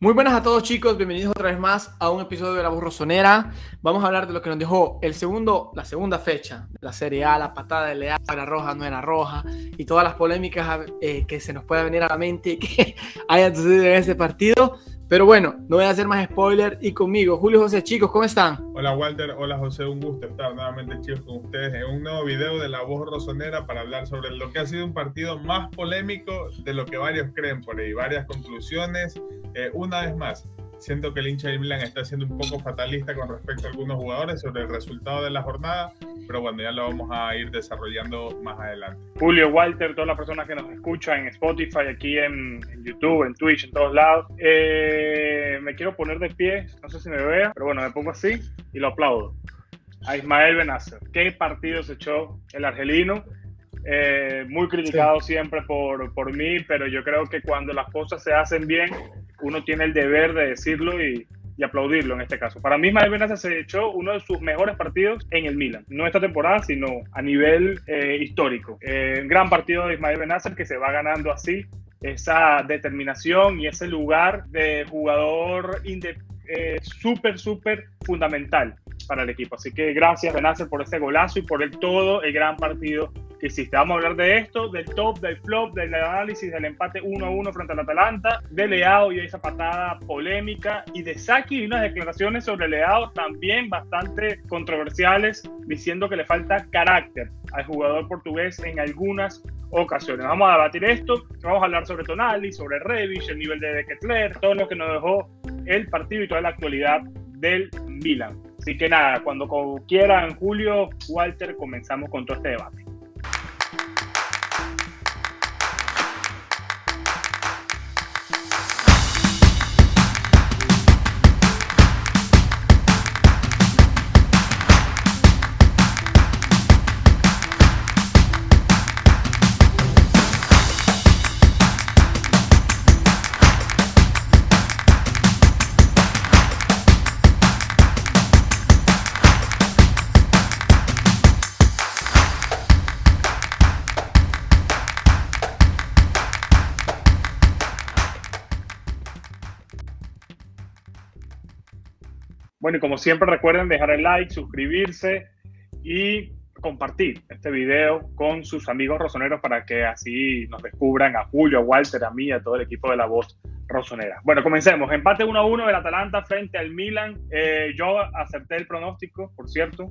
Muy buenas a todos chicos, bienvenidos otra vez más a un episodio de La Voz Rosonera. Vamos a hablar de lo que nos dejó el segundo, la segunda fecha de la Serie A, la patada de Leal, era roja, no era roja, y todas las polémicas eh, que se nos pueda venir a la mente y que hayan sucedido en ese partido. Pero bueno, no voy a hacer más spoiler y conmigo, Julio José, chicos, ¿cómo están? Hola Walter, hola José, un gusto estar nuevamente chicos con ustedes en un nuevo video de La Voz Rosonera para hablar sobre lo que ha sido un partido más polémico de lo que varios creen por ahí, varias conclusiones. Eh, una vez más, Siento que el hincha de Milan está siendo un poco fatalista con respecto a algunos jugadores sobre el resultado de la jornada, pero bueno, ya lo vamos a ir desarrollando más adelante. Julio, Walter, todas las personas que nos escuchan en Spotify, aquí en, YouTube, en Twitch, en todos lados. Eh, me quiero poner de pie, no sé si me vea, pero bueno, me pongo así y lo aplaudo. A Ismael Benacer. ¿Qué partido se echó el argelino? Eh, muy criticado siempre por, por mí, pero yo creo que cuando las cosas se hacen bien, uno tiene el deber de decirlo y, y aplaudirlo en este caso. Para mí, Ismael Benacer se echó uno de sus mejores partidos en el Milan. No esta temporada, sino a nivel eh, histórico. Eh, gran partido de Ismael Benacer que se va ganando así esa determinación y ese lugar de jugador eh, súper, súper fundamental para el equipo. Así que gracias, Benacer, por ese golazo y por el todo, el gran partido que hiciste. Vamos a hablar de esto, del top, del flop, del análisis del empate 1 a 1 frente al Atalanta, de Leao y esa patada polémica, y de Saki y unas declaraciones sobre Leao también bastante controversiales, diciendo que le falta carácter al jugador portugués en algunas ocasiones. Vamos a debatir esto, vamos a hablar sobre Tonali, sobre Revis, el nivel de Ketler, todo lo que nos dejó el partido y toda la actualidad del Milan. Así que nada, cuando quieran, Julio, Walter, comenzamos con todo este debate. Bueno, y como siempre recuerden dejar el like, suscribirse y compartir este video con sus amigos rosoneros para que así nos descubran a Julio, a Walter, a mí, a todo el equipo de la voz rosonera. Bueno, comencemos. Empate 1 a 1 del Atalanta frente al Milan. Eh, yo acerté el pronóstico, por cierto.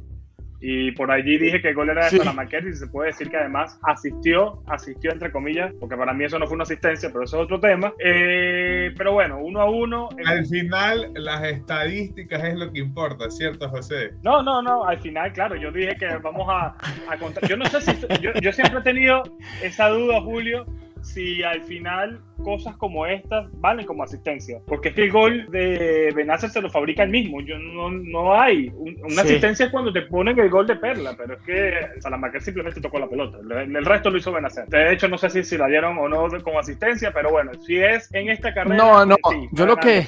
Y por allí dije que el gol era de sí. y se puede decir que además asistió, asistió entre comillas, porque para mí eso no fue una asistencia, pero eso es otro tema. Eh, pero bueno, uno a uno. Al final, las estadísticas es lo que importa, ¿cierto, José? No, no, no, al final, claro, yo dije que vamos a, a contar. Yo no sé si. Yo, yo siempre he tenido esa duda, Julio, si al final cosas como estas valen como asistencia. Porque es que el gol de Benacer se lo fabrica el mismo. Yo no, no hay. una sí. asistencia es cuando te ponen el gol de Perla, pero es que Salamaker simplemente tocó la pelota. El, el, resto lo hizo Benacer. De hecho, no sé si, si la dieron o no como asistencia, pero bueno, si es en esta carrera. No, no. Sí, yo lo que.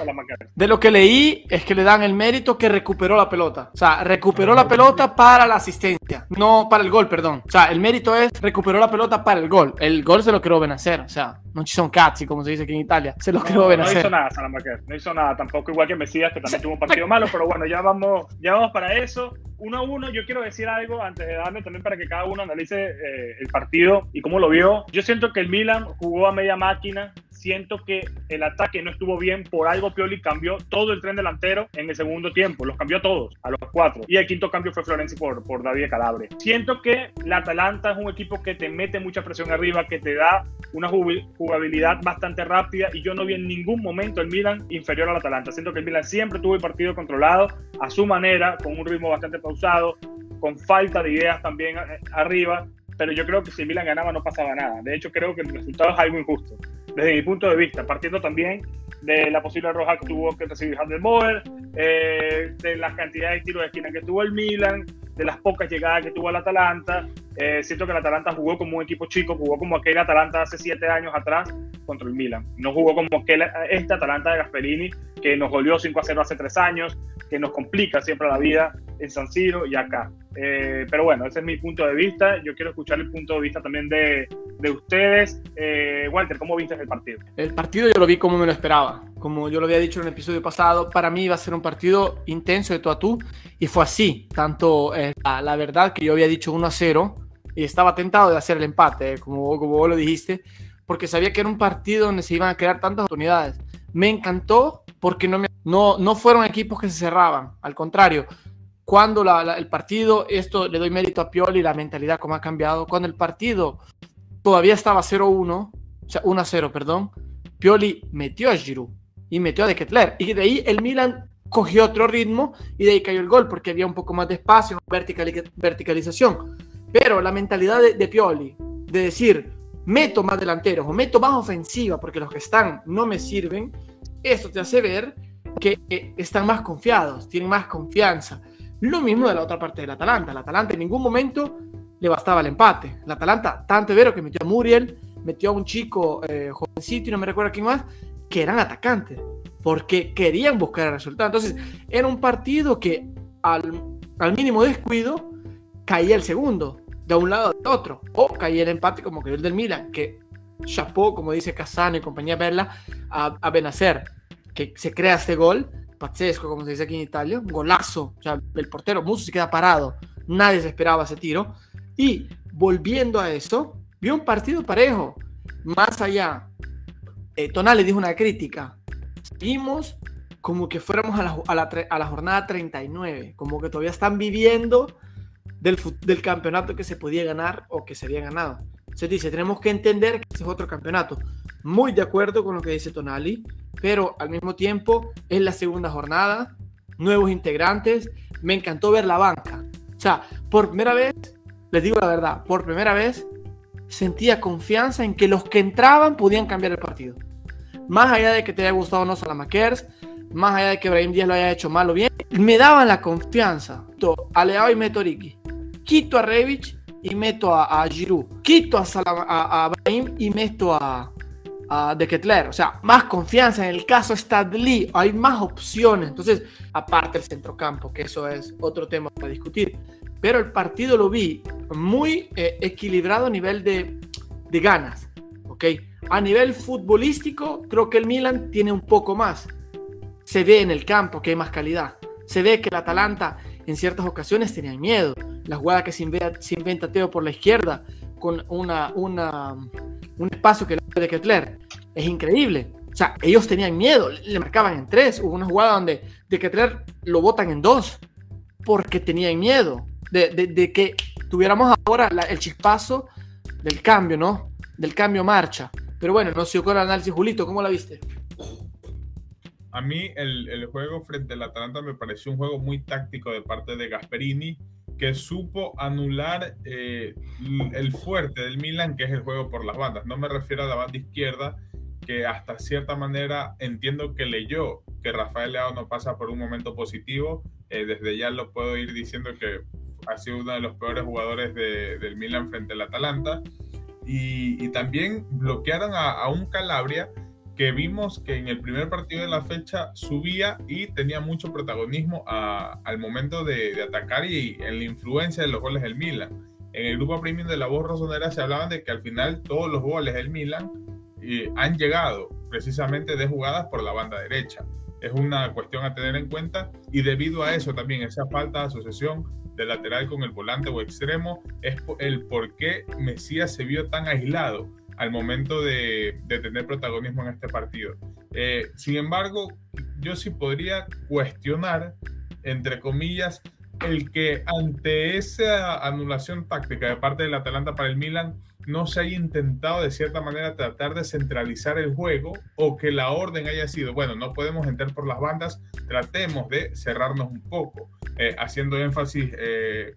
De lo que leí es que le dan el mérito que recuperó la pelota. O sea, recuperó la pelota para la asistencia. No para el gol, perdón. O sea, el mérito es recuperó la pelota para el gol. El gol se lo creó Benacer. O sea, no ci son cazzi, como se dice aquí en Italia. Se lo creo no, no hizo nada Salamaker, no hizo nada tampoco, igual que Mesías, que también tuvo un partido malo, pero bueno, ya vamos, ya vamos para eso. Uno a uno, yo quiero decir algo antes de darme también para que cada uno analice eh, el partido y cómo lo vio. Yo siento que el Milan jugó a media máquina, siento que el ataque no estuvo bien, por algo Pioli cambió todo el tren delantero en el segundo tiempo, los cambió a todos, a los cuatro. Y el quinto cambio fue Florenzi por, por David Calabre. Siento que la Atalanta es un equipo que te mete mucha presión arriba, que te da una jugabilidad bastante rápida y yo no vi en ningún momento el Milan inferior al Atalanta. Siento que el Milan siempre tuvo el partido controlado a su manera, con un ritmo bastante pausado, con falta de ideas también arriba, pero yo creo que si Milan ganaba no pasaba nada. De hecho, creo que el resultado es algo injusto, desde mi punto de vista, partiendo también de la posible roja que tuvo que recibir Handelboer, eh, de las cantidades de tiros de esquina que tuvo el Milan, de las pocas llegadas que tuvo el Atalanta. Eh, siento que el Atalanta jugó como un equipo chico, jugó como aquel Atalanta hace siete años atrás contra el Milan. No jugó como aquel, este Atalanta de Gasperini que nos goleó 5 a 0 hace tres años, que nos complica siempre la vida en San Siro y acá. Eh, pero bueno, ese es mi punto de vista. Yo quiero escuchar el punto de vista también de, de ustedes. Eh, Walter, ¿cómo viste el partido? El partido yo lo vi como me lo esperaba. Como yo lo había dicho en el episodio pasado, para mí iba a ser un partido intenso de tú a tú. Y fue así. Tanto eh, la, la, verdad que yo había dicho 1 a 0 y estaba tentado de hacer el empate, como, como vos lo dijiste, porque sabía que era un partido donde se iban a crear tantas oportunidades. Me encantó porque no, me, no, no fueron equipos que se cerraban. Al contrario, cuando la, la, el partido, esto le doy mérito a Pioli, la mentalidad como ha cambiado, cuando el partido todavía estaba 0-1, o sea, 1-0, perdón, Pioli metió a Giroud y metió a De Ketler. Y de ahí el Milan cogió otro ritmo y de ahí cayó el gol porque había un poco más de espacio, vertical, verticalización. Pero la mentalidad de, de Pioli, de decir, meto más delanteros o meto más ofensiva porque los que están no me sirven, esto te hace ver que están más confiados, tienen más confianza. Lo mismo de la otra parte del Atalanta. El Atalanta en ningún momento le bastaba el empate. El Atalanta, tanto vero que metió a Muriel, metió a un chico eh, jovencito y no me recuerdo quién más, que eran atacantes, porque querían buscar el resultado. Entonces, era un partido que al, al mínimo descuido caía el segundo, de un lado del otro, o caía el empate como que el del Milan, que chapó, como dice Casano y compañía Perla, a, a Benacer, que se crea este gol pazzesco, como se dice aquí en Italia, golazo, o sea, el portero Musso se queda parado, nadie se esperaba ese tiro, y volviendo a eso, vio un partido parejo, más allá, eh, Tonali dijo una crítica, vimos como que fuéramos a la, a, la, a la, jornada 39, como que todavía están viviendo del, del campeonato que se podía ganar o que se había ganado. Se dice, tenemos que entender que ese es otro campeonato. Muy de acuerdo con lo que dice Tonali, pero al mismo tiempo es la segunda jornada, nuevos integrantes, me encantó ver la banca. O sea, por primera vez, les digo la verdad, por primera vez sentía confianza en que los que entraban podían cambiar el partido. Más allá de que te haya gustado o no Salamakers, más allá de que Brahim Díaz lo haya hecho mal o bien, me daban la confianza. A Leao y meto a Ricky. Quito a Revich y meto a, a Giroud. Quito a, Salam, a, a Brahim y meto a, Uh, de Ketler, o sea, más confianza. En el caso Stadley, hay más opciones. Entonces, aparte el centrocampo, que eso es otro tema para discutir. Pero el partido lo vi muy eh, equilibrado a nivel de, de, ganas, ¿ok? A nivel futbolístico, creo que el Milan tiene un poco más. Se ve en el campo que hay más calidad. Se ve que el Atalanta en ciertas ocasiones tenía miedo. La jugada que se inventa, Teo por la izquierda con una, un espacio que le de Ketler. Es increíble. O sea, ellos tenían miedo, le marcaban en tres. Hubo una jugada donde de Ketler lo botan en dos porque tenían miedo de, de, que tuviéramos ahora el chispazo del cambio, ¿no? Del cambio marcha. Pero bueno, no se ocurre el análisis, Julito, ¿cómo la viste? A mí el, el juego frente al Atalanta me pareció un juego muy táctico de parte de Gasperini que supo anular eh, el fuerte del Milan, que es el juego por las bandas. No me refiero a la banda izquierda, que hasta cierta manera entiendo que leyó que Rafael Leao no pasa por un momento positivo. Eh, desde ya lo puedo ir diciendo que ha sido uno de los peores jugadores de, del Milan frente al Atalanta. Y, también bloquearon a un Calabria que vimos que en el primer partido de la fecha subía y tenía mucho protagonismo al momento de, de, atacar y en la influencia de los goles del Milan. En el grupo premium de la voz rosonera se hablaban de que al final todos los goles del Milan eh, han llegado precisamente de jugadas por la banda derecha. Es una cuestión a tener en cuenta y debido a eso también esa falta de asociación del lateral con el volante o extremo es el por qué Mesías se vio tan aislado al momento de, tener protagonismo en este partido. Eh, sin embargo, yo sí podría cuestionar, entre comillas, el que ante esa anulación táctica de parte del Atalanta para el Milan no se haya intentado de cierta manera tratar de centralizar el juego o que la orden haya sido, bueno, no podemos entrar por las bandas, tratemos de cerrarnos un poco, eh, haciendo énfasis eh,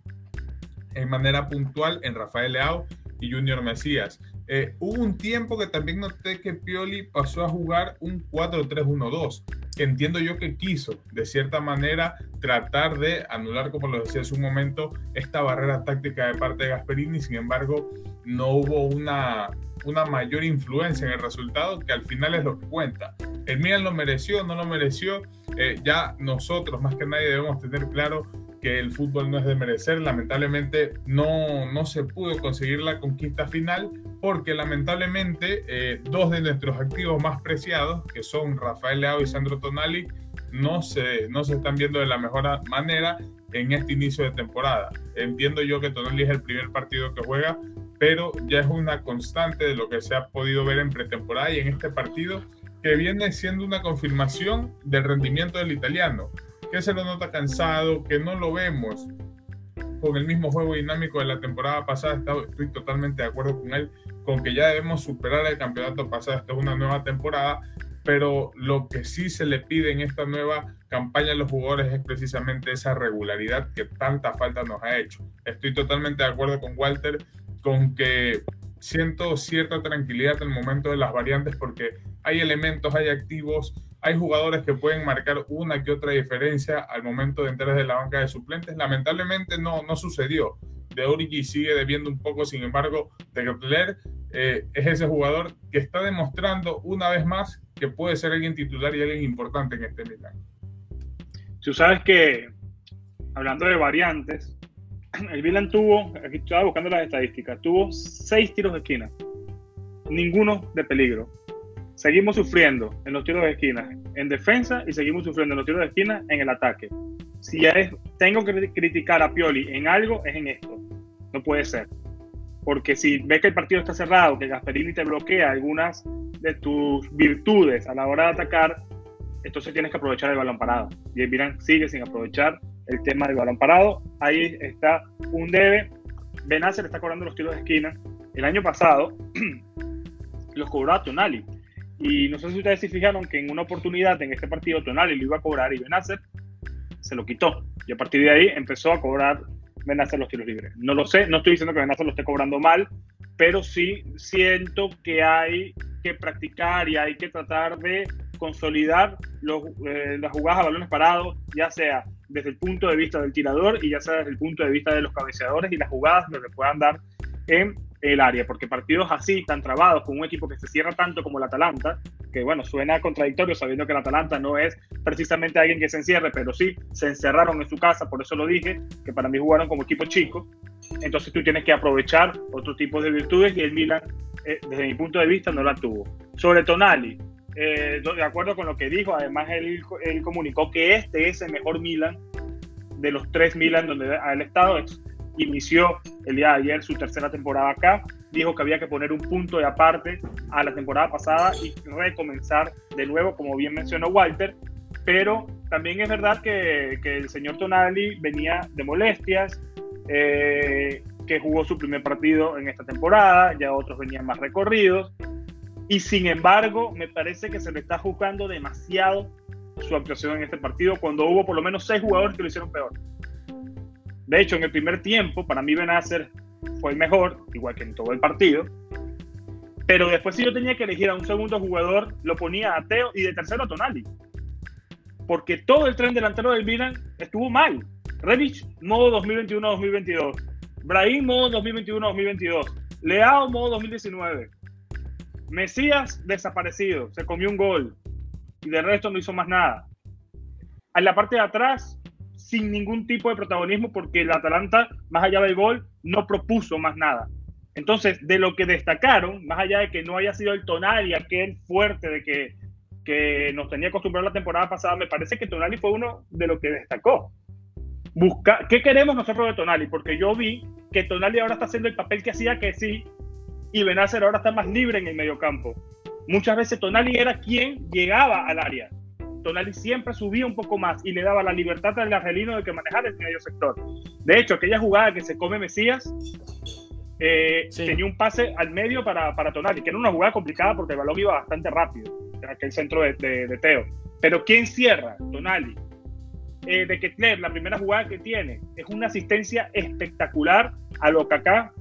en manera puntual en Rafael Leao y Junior Mesías. Eh, hubo un tiempo que también noté que Pioli pasó a jugar un 4-3-1-2, que entiendo yo que quiso, de cierta manera, tratar de anular, como lo decía hace un momento, esta barrera táctica de parte de Gasperini. Sin embargo, no hubo una, una mayor influencia en el resultado, que al final es lo que cuenta. El Milan lo mereció, no lo mereció. Eh, ya nosotros, más que nadie, debemos tener claro que el fútbol no es de merecer. Lamentablemente no, no se pudo conseguir la conquista final porque lamentablemente eh, dos de nuestros activos más preciados, que son Rafael Leao y Sandro Tonali, no se, no se están viendo de la mejor manera en este inicio de temporada. Entiendo yo que Tonali es el primer partido que juega, pero ya es una constante de lo que se ha podido ver en pretemporada y en este partido que viene siendo una confirmación del rendimiento del italiano que se lo nota cansado, que no lo vemos con el mismo juego dinámico de la temporada pasada. Estoy totalmente de acuerdo con él, con que ya debemos superar el campeonato pasado. Esta es una nueva temporada, pero lo que sí se le pide en esta nueva campaña a los jugadores es precisamente esa regularidad que tanta falta nos ha hecho. Estoy totalmente de acuerdo con Walter, con que siento cierta tranquilidad en el momento de las variantes porque hay elementos, hay activos hay jugadores que pueden marcar una que otra diferencia al momento de entrar de la banca de suplentes. Lamentablemente no, no sucedió. De Origi sigue debiendo un poco, sin embargo, de Kepler eh, es ese jugador que está demostrando una vez más que puede ser alguien titular y alguien importante en este Milan. Tú sabes que, hablando de variantes, el Milan tuvo, aquí estaba buscando las estadísticas, tuvo seis tiros de esquina, ninguno de peligro seguimos sufriendo en los tiros de esquina en defensa y seguimos sufriendo en los tiros de esquina en el ataque. Si es, tengo que criticar a Pioli en algo, es en esto. No puede ser. Porque si ves que el partido está cerrado, que Gasperini te bloquea algunas de tus virtudes a la hora de atacar, entonces tienes que aprovechar el balón parado. Y el Milan sigue sin aprovechar el tema del balón parado. Ahí está un debe. Benacer está cobrando los tiros de esquina. El año pasado los cobró a Tonali y no sé si ustedes se fijaron que en una oportunidad en este partido Tonali lo iba a cobrar y Benacer se lo quitó. Y a partir de ahí empezó a cobrar Benacer los tiros libres. No lo sé, no estoy diciendo que Benacer lo esté cobrando mal, pero sí siento que hay que practicar y hay que tratar de consolidar los, eh, las jugadas a balones parados, ya sea desde el punto de vista del tirador y ya sea desde el punto de vista de los cabeceadores y las jugadas que puedan dar en el área, porque partidos así, tan trabados, con un equipo que se cierra tanto como el Atalanta, que bueno, suena contradictorio sabiendo que el Atalanta no es precisamente alguien que se encierre, pero sí se encerraron en su casa, por eso lo dije, que para mí jugaron como equipo chico, entonces tú tienes que aprovechar otro tipo de virtudes y el Milan, eh, desde mi punto de vista, no la tuvo. Sobre Tonali, eh, de acuerdo con lo que dijo, además él, él comunicó que este es el mejor Milan de los tres Milan donde ha estado inició el día de ayer su tercera temporada acá. Dijo que había que poner un punto de aparte a la temporada pasada y recomenzar de nuevo, como bien mencionó Walter. Pero también es verdad que, el señor Tonali venía de molestias, eh, que jugó su primer partido en esta temporada, ya otros venían más recorridos. Y sin embargo, me parece que se le está juzgando demasiado su actuación en este partido cuando hubo por lo menos seis jugadores que lo hicieron peor. De hecho, en el primer tiempo, para mí Benacer fue el mejor, igual que en todo el partido. Pero después, si yo tenía que elegir a un segundo jugador, lo ponía a Teo y de tercero a Tonali. Porque todo el tren delantero del Milan estuvo mal. Rebic, modo 2021-2022. Brahim, modo 2021-2022. Leao, modo 2019. Mesías, desaparecido. Se comió un gol. Y de resto no hizo más nada. En la parte de atrás, sin ningún tipo de protagonismo porque el Atalanta, más allá del gol, no propuso más nada. Entonces, de lo que destacaron, más allá de que no haya sido el Tonali aquel fuerte de que, que nos tenía acostumbrado la temporada pasada, me parece que Tonali fue uno de los que destacó. Busca, ¿Qué queremos nosotros de Tonali? Porque yo vi que Tonali ahora está haciendo el papel que hacía que sí y Benacer ahora está más libre en el mediocampo. Muchas veces Tonali era quien llegaba al área Tonali siempre subía un poco más y le daba la libertad al argelino de que manejara el medio sector. De hecho, aquella jugada que se come Mesías eh, tenía un pase al medio para, para Tonali, que era una jugada complicada porque el balón iba bastante rápido en aquel centro de, de, Teo. Pero ¿quién cierra? Tonali. Eh, de Ketler, la primera jugada que tiene, es una asistencia espectacular a lo Kaká,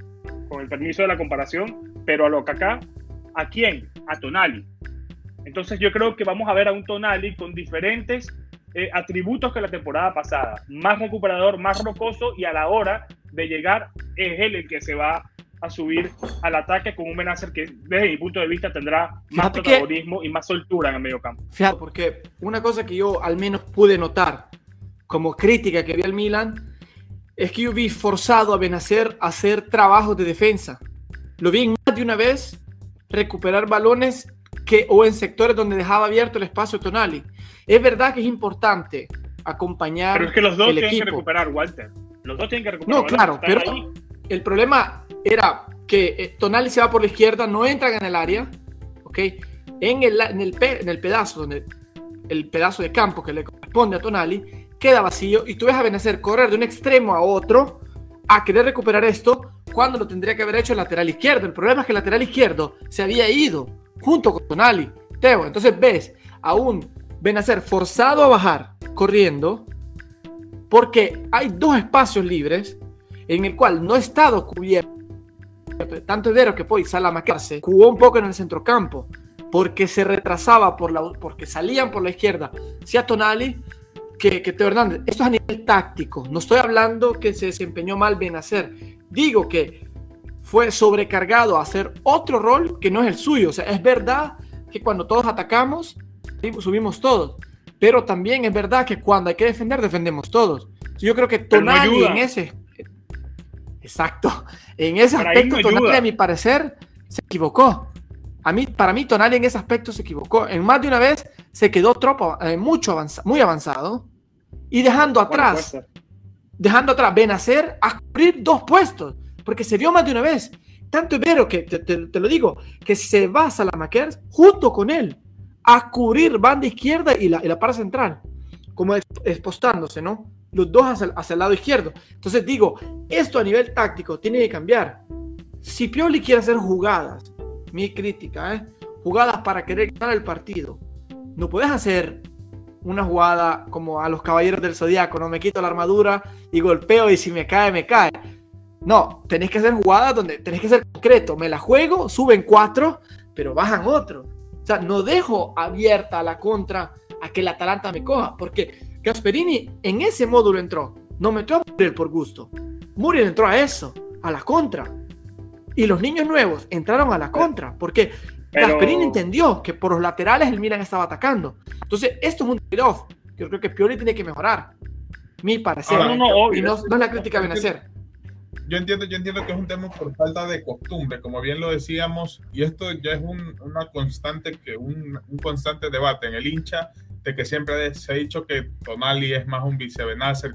con el permiso de la comparación, pero a lo Kaká, ¿a quién? A Tonali. Entonces yo creo que vamos a ver a un Tonali con diferentes eh, atributos que la temporada pasada. Más recuperador, más rocoso y a la hora de llegar es él el que se va a subir al ataque con un Benacer que desde mi punto de vista tendrá más protagonismo y más soltura en el medio campo. Fíjate, porque una cosa que yo al menos pude notar como crítica que vi al Milan es que yo vi forzado a Benacer a hacer trabajos de defensa. Lo vi más de una vez recuperar balones que, o en sectores donde dejaba abierto el espacio Tonali. Es verdad que es importante acompañar. Pero es que los dos tienen que recuperar, Walter. Los dos tienen que recuperar. No, claro, pero el problema era que eh, Tonali se va por la izquierda, no entran en el área, ¿ok? En el, en el, en el pedazo donde el pedazo de campo que le corresponde a Tonali queda vacío y tú ves a Benacer correr de un extremo a otro a querer recuperar esto cuando lo tendría que haber hecho el lateral izquierdo. El problema es que el lateral izquierdo se había ido junto con Tonali. Teo, entonces ves a un Benacer forzado a bajar corriendo porque hay dos espacios libres en el cual no ha estado cubierto. Tanto Edero que Poi sale a macarse, jugó un poco en el centrocampo porque se retrasaba por la, porque salían por la izquierda. a Tonali que, que Teo Hernández. Esto es a nivel táctico. No estoy hablando que se desempeñó mal Benacer. Digo que fue sobrecargado a hacer otro rol que no es el suyo. O sea, es verdad que cuando todos atacamos, subimos todos. Pero también es verdad que cuando hay que defender, defendemos todos. Yo creo que Tonali en ese. Exacto. En ese aspecto, Tonali, a mi parecer, se equivocó. A mí, para mí, Tonali en ese aspecto se equivocó. En más de una vez se quedó tropo, eh, mucho muy avanzado y dejando atrás, dejando atrás Benacer a cubrir dos puestos, porque se vio más de una vez. Tanto Ibero que te, lo digo, que se va a junto con él a cubrir banda izquierda y la, y la central, como expostándose, ¿no? Los dos hacia, hacia, el lado izquierdo. Entonces digo, esto a nivel táctico tiene que cambiar. Si Pioli quiere hacer jugadas, mi crítica, ¿eh? jugadas para querer ganar el partido, no puedes hacer una jugada como a los caballeros del zodiaco, no me quito la armadura y golpeo y si me cae, me cae. No, tenés que hacer jugadas donde tenés que ser concreto. Me la juego, suben cuatro, pero bajan otro. O sea, no dejo abierta la contra a que el Atalanta me coja, porque Gasperini en ese módulo entró. No metió a Muriel por gusto. Muriel entró a eso, a la contra. Y los niños nuevos entraron a la contra, porque Gasperini entendió que por los laterales el Milan estaba atacando. Entonces, esto es un trade-off. Yo creo que Pioli tiene que mejorar. Mi parecer. no, no, y no, es la crítica a hacer. Yo entiendo, yo entiendo que es un tema por falta de costumbre, como bien lo decíamos, y esto ya es un, una constante, que un, constante debate en el hincha de que siempre se ha dicho que Tonali es más un vice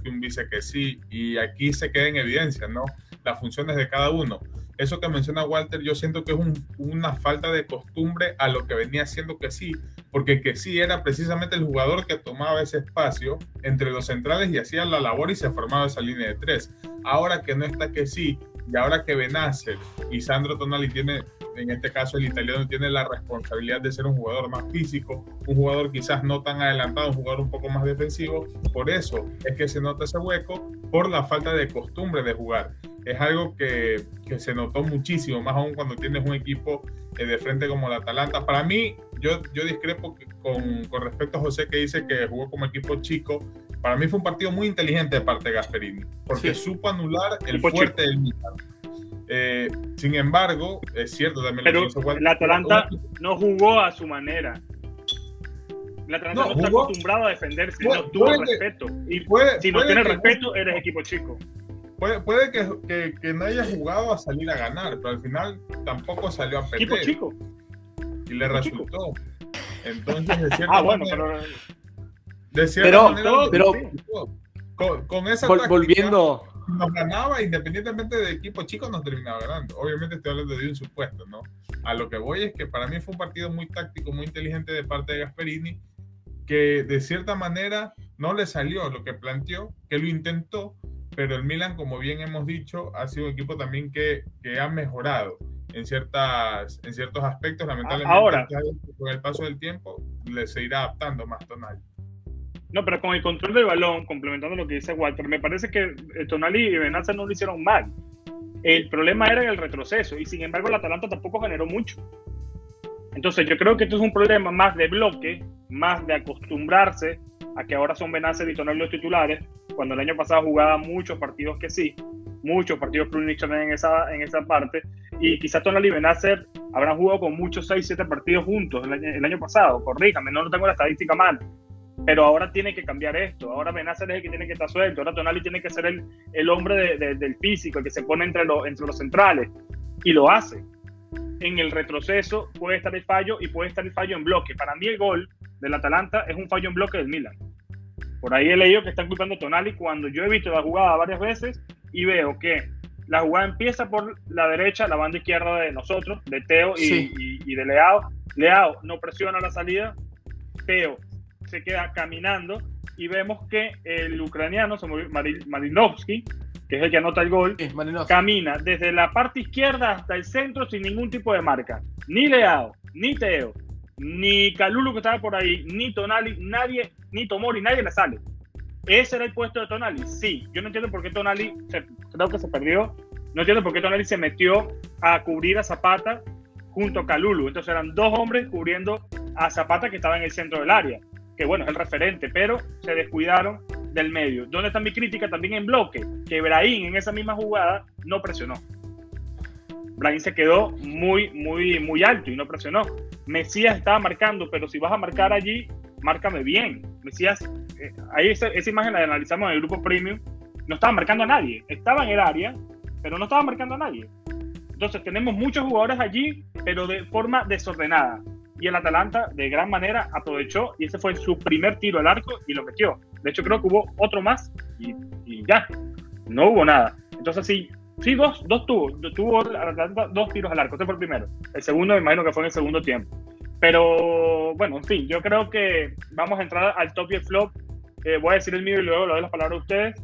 que un vice que sí, y aquí se queda en evidencia, ¿no? Las funciones de cada uno eso que menciona Walter, yo siento que es una falta de costumbre a lo que venía haciendo que sí, porque que sí era precisamente el jugador que tomaba ese espacio entre los centrales y hacía la labor y se formaba esa línea de tres. Ahora que no está que sí, y ahora que Benacer y Sandro Tonali tiene, en este caso el italiano, tiene la responsabilidad de ser un jugador más físico, un jugador quizás no tan adelantado, un jugador un poco más defensivo, por eso es que se nota ese hueco, por la falta de costumbre de jugar es algo que, que, se notó muchísimo, más aún cuando tienes un equipo eh, de frente como el Atalanta. Para mí, yo, yo discrepo con, con, respecto a José que dice que jugó como equipo chico. Para mí fue un partido muy inteligente de parte de Gasperini, porque supo anular el fuerte del Milan. Eh, sin embargo, es cierto también Pero lo que el Atalanta no jugó a su manera. El Atalanta no, está acostumbrado a defenderse, no tuvo respeto. Y si no tienes respeto, eres equipo chico. Puede, puede que, que, no haya jugado a salir a ganar, pero al final tampoco salió a perder. chico. Y le resultó. Entonces, de cierta ah, bueno, pero. De cierta manera, pero, con, con, esa vol, volviendo. Nos ganaba, independientemente de equipo chico, nos terminaba ganando. Obviamente estoy hablando de un supuesto, ¿no? A lo que voy es que para mí fue un partido muy táctico, muy inteligente de parte de Gasperini, que de cierta manera no le salió lo que planteó, que lo intentó, pero el Milan, como bien hemos dicho, ha sido un equipo también que, que ha mejorado en, ciertas, en ciertos aspectos. Lamentablemente, Ahora, con el paso del tiempo, le se irá adaptando más Tonali. No, pero con el control del balón, complementando lo que dice Walter, me parece que eh, Tonali y Benaza no lo hicieron mal. El problema era el retroceso y sin embargo el Atalanta tampoco generó mucho. Entonces yo creo que esto es un problema más de bloque, más de acostumbrarse a que ahora son Benacer y Tonali los titulares, cuando el año pasado jugaba muchos partidos que sí, muchos partidos también en esa, en esa parte, y quizás Tonali y Benacer habrán jugado con muchos 6, 7 partidos juntos el año, el año pasado, corríjame, no, no tengo la estadística mal, Pero ahora tiene que cambiar esto. Ahora Benacer es el que tiene que estar suelto. Ahora Tonali tiene que ser el, el hombre del físico, el que se pone entre, entre los centrales. Y lo hace. En el retroceso puede estar el fallo y puede estar el fallo en bloque. Para mí el gol del Atalanta es un fallo en bloque del Milan. Por ahí he leído que están culpando a Tonali cuando yo he visto la jugada varias veces y veo que la jugada empieza por la derecha, la banda izquierda de nosotros, de Teo y, de Leao. Leao no presiona la salida, Teo se queda caminando y vemos que el ucraniano, Marinovsky, que es el que anota el gol, camina desde la parte izquierda hasta el centro sin ningún tipo de marca. Ni Leao, ni Teo, ni Calulu que estaba por ahí, ni Tonali, nadie, ni Tomori, nadie le sale. ¿Ese era el puesto de Tonali? Sí. Yo no entiendo por qué Tonali, creo que se perdió. No entiendo por qué Tonali se metió a cubrir a Zapata junto a Calulu. Entonces eran dos hombres cubriendo a Zapata que estaba en el centro del área. Que bueno, es el referente, pero se descuidaron del medio. ¿Dónde está mi crítica? También en bloque. Que Brahim en esa misma jugada no presionó. Brahim se quedó muy, muy, muy alto y no presionó. Mesías estaba marcando, pero si vas a marcar allí, márcame bien. Mesías eh, ahí esa, imagen la analizamos en el grupo premium, no estaba marcando a nadie, estaba en el área, pero no estaba marcando a nadie. Entonces tenemos muchos jugadores allí, pero de forma desordenada. Y el Atalanta de gran manera aprovechó y ese fue su primer tiro al arco y lo metió. De hecho creo que hubo otro más y, ya, no hubo nada. Entonces sí, sí dos, dos tuvo, tuvo el Atalanta dos tiros al arco, ese fue el primero. El segundo me imagino que fue en el segundo tiempo. Pero bueno, en fin, yo creo que vamos a entrar al top y el flop eh, voy a decir el mío y luego le doy la palabra a ustedes.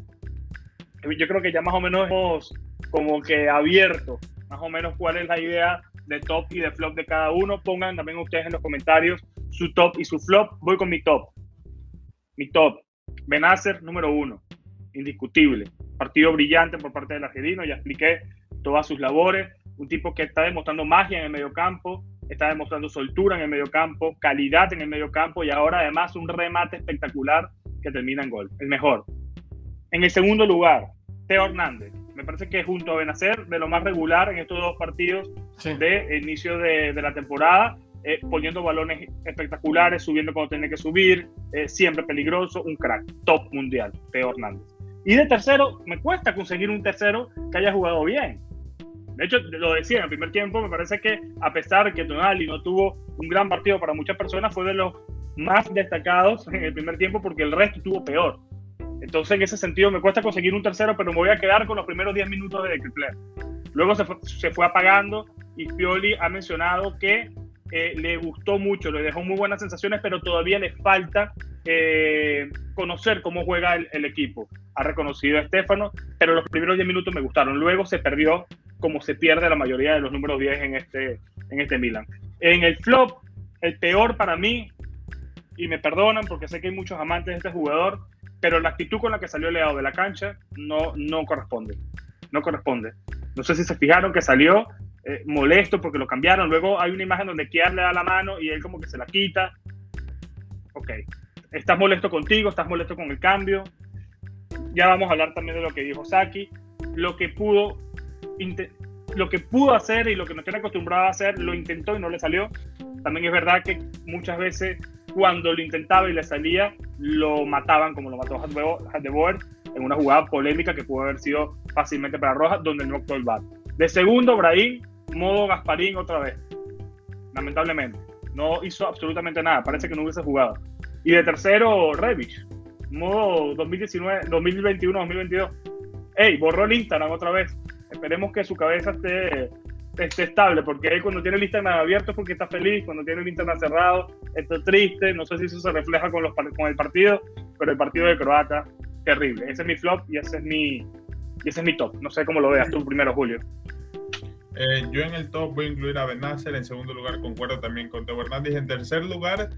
Yo creo que ya más o menos hemos como que abierto más o menos cuál es la idea de top y de flop de cada uno. Pongan también ustedes en los comentarios su top y su flop. Voy con mi top. Mi top. Benacer, número uno. Indiscutible. Partido brillante por parte del argentino. Ya expliqué todas sus labores. Un tipo que está demostrando magia en el mediocampo, está demostrando soltura en el mediocampo, calidad en el mediocampo y ahora además un remate espectacular que termina en gol, el mejor. En el segundo lugar, Teo Hernández. Me parece que junto a Benacer, de lo más regular en estos dos partidos de inicio de, la temporada, eh, poniendo balones espectaculares, subiendo cuando tiene que subir, eh, siempre peligroso, un crack, top mundial, Teo Hernández. Y de tercero, me cuesta conseguir un tercero que haya jugado bien. De hecho, lo decía en el primer tiempo, me parece que a pesar de que Tonali no tuvo un gran partido para muchas personas, fue de los más destacados en el primer tiempo porque el resto estuvo peor. Entonces, en ese sentido, me cuesta conseguir un tercero, pero me voy a quedar con los primeros 10 minutos de Decrypler. Luego se fue, se fue, apagando y Pioli ha mencionado que eh, le gustó mucho, le dejó muy buenas sensaciones, pero todavía le falta eh, conocer cómo juega el, equipo. Ha reconocido a Estefano, pero los primeros 10 minutos me gustaron. Luego se perdió como se pierde la mayoría de los números 10 en este, en este Milan. En el flop, el peor para mí y me perdonan porque sé que hay muchos amantes de este jugador, pero la actitud con la que salió Leao de la cancha no, no corresponde. No corresponde. No sé si se fijaron que salió eh, molesto porque lo cambiaron. Luego hay una imagen donde Kiar le da la mano y él como que se la quita. Ok. Estás molesto contigo, estás molesto con el cambio. Ya vamos a hablar también de lo que dijo Saki. Lo que pudo, lo que pudo hacer y lo que no tiene acostumbrado a hacer, lo intentó y no le salió. También es verdad que muchas veces cuando lo intentaba y le salía, lo mataban como lo mató Boer en una jugada polémica que pudo haber sido fácilmente para Roja, donde no actuó el bar. De segundo, Brahim, modo Gasparín otra vez. Lamentablemente. No hizo absolutamente nada. Parece que no hubiese jugado. Y de tercero, Revich. Modo 2019, 2021, 2022. Ey, borró el Instagram otra vez. Esperemos que su cabeza esté estable, porque cuando tiene el Instagram abierto es porque está feliz, cuando tiene el Instagram cerrado está triste, no sé si eso se refleja con, los, con el partido, pero el partido de Croata, terrible. Ese es mi flop y ese es mi, y ese es mi top. No sé cómo lo veas tú primero, Julio. Eh, yo en el top voy a incluir a Benacer, en segundo lugar concuerdo también con Teo Hernández, en tercer lugar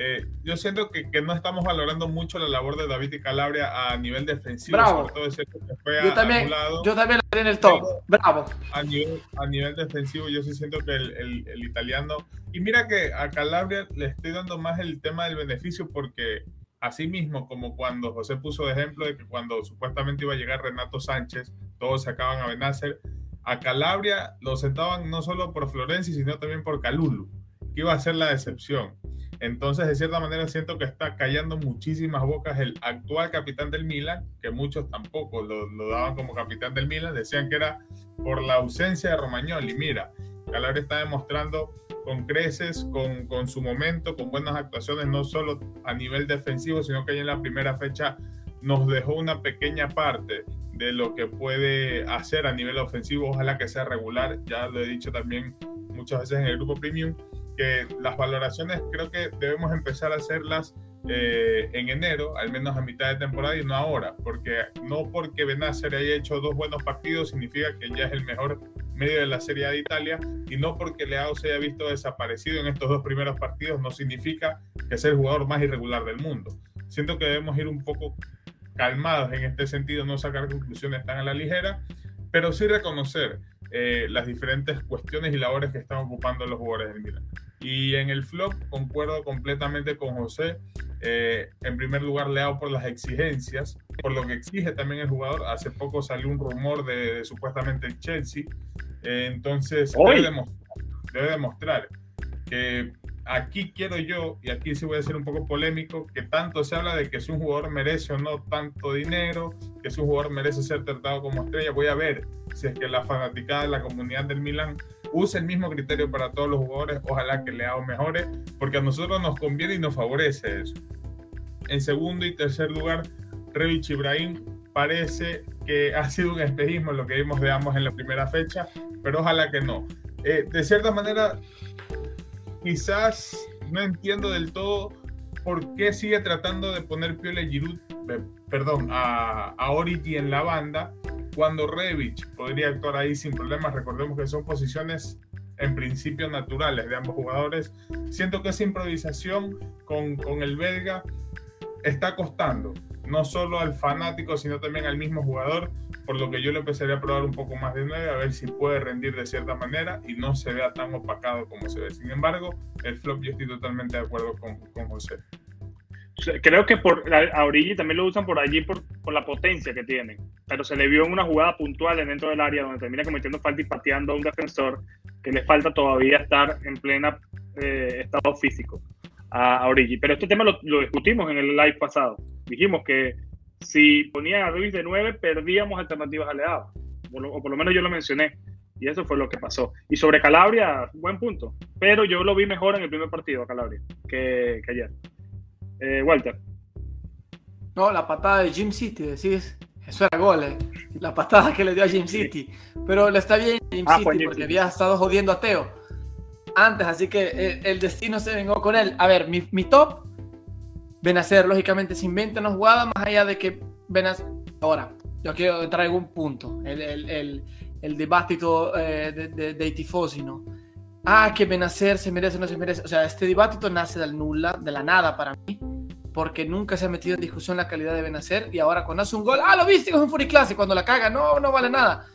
eh, yo siento que, que, no estamos valorando mucho la labor de David y Calabria a nivel defensivo. Bravo. Sobre todo que fue yo, también, yo también lo en el top. Bravo. A nivel, a nivel defensivo, yo sí siento que el, el, el, italiano. Y mira que a Calabria le estoy dando más el tema del beneficio porque, así mismo, como cuando José puso de ejemplo de que cuando supuestamente iba a llegar Renato Sánchez, todos se acaban a Benacer. A Calabria lo sentaban no solo por Florencia, sino también por Calulu, que iba a ser la decepción. Entonces, de cierta manera, siento que está callando muchísimas bocas el actual capitán del Milan, que muchos tampoco lo, lo daban como capitán del Milan, decían que era por la ausencia de Romagnoli. Mira, Calabria está demostrando con creces, con, con, su momento, con buenas actuaciones, no solo a nivel defensivo, sino que ahí en la primera fecha nos dejó una pequeña parte de lo que puede hacer a nivel ofensivo. Ojalá que sea regular, ya lo he dicho también muchas veces en el grupo premium, que las valoraciones creo que debemos empezar a hacerlas eh, en enero, al menos a mitad de temporada y no ahora, porque no porque Benacer haya hecho dos buenos partidos significa que ya es el mejor medio de la Serie A de Italia y no porque Leao se haya visto desaparecido en estos dos primeros partidos no significa que sea el jugador más irregular del mundo. Siento que debemos ir un poco calmados en este sentido, no sacar conclusiones tan a la ligera, pero sí reconocer eh, las diferentes cuestiones y labores que están ocupando los jugadores del Milan. Y en el flop concuerdo completamente con José. Eh, en primer lugar, le hago por las exigencias, por lo que exige también el jugador. Hace poco salió un rumor de, supuestamente el Chelsea. Eh, entonces, debe demostrar, debe demostrar que aquí quiero yo, y aquí sí voy a ser un poco polémico, que tanto se habla de que si un jugador merece o no tanto dinero, que si un jugador merece ser tratado como estrella. Voy a ver si es que la fanaticada de la comunidad del Milan usa el mismo criterio para todos los jugadores. Ojalá que le haga mejores, porque a nosotros nos conviene y nos favorece eso. En segundo y tercer lugar, Revich Ibrahim parece que ha sido un espejismo lo que vimos de ambos en la primera fecha, pero ojalá que no. Eh, de cierta manera, quizás no entiendo del todo por qué sigue tratando de poner Piole Giroud, eh, perdón, a, a Origi en la banda, cuando Revich podría actuar ahí sin problemas. Recordemos que son posiciones en principio naturales de ambos jugadores. Siento que esa improvisación con, con el belga está costando, no solo al fanático, sino también al mismo jugador por lo que yo le empezaría a probar un poco más de 9, a ver si puede rendir de cierta manera y no se vea tan opacado como se ve. Sin embargo, el flop yo estoy totalmente de acuerdo con, con José. Creo que por a Origi también lo usan por allí por, por, la potencia que tiene, pero se le vio en una jugada puntual dentro del área donde termina cometiendo falta y pateando a un defensor que le falta todavía estar en plena eh, estado físico a, a, Origi. Pero este tema lo, lo discutimos en el live pasado. Dijimos que si ponían a Ruiz de 9, perdíamos alternativas a o por lo menos yo lo mencioné. Y eso fue lo que pasó. Y sobre Calabria, buen punto. Pero yo lo vi mejor en el primer partido a Calabria que, que ayer. Eh, Walter. No, la patada de Jim City, decís. Eso era gol, eh. La patada que le dio a Jim City. Pero le está bien Jim ah, City porque había estado jodiendo a Teo antes, así que el, el, destino se vengó con él. A ver, mi, mi top Benacer, lógicamente, se inventa una jugada más allá de que Benacer. Ahora, yo quiero traer un punto: el, el, el, el dibattito eh, de, de, dei tifosi, ¿no? Ah, que Benacer se merece no se merece. O sea, este dibattito nace del nulla, de la nada para mí, porque nunca se ha metido en discusión la calidad de Benacer y ahora cuando hace un gol, ah, lo viste, es un clase cuando la caga, no, no vale nada.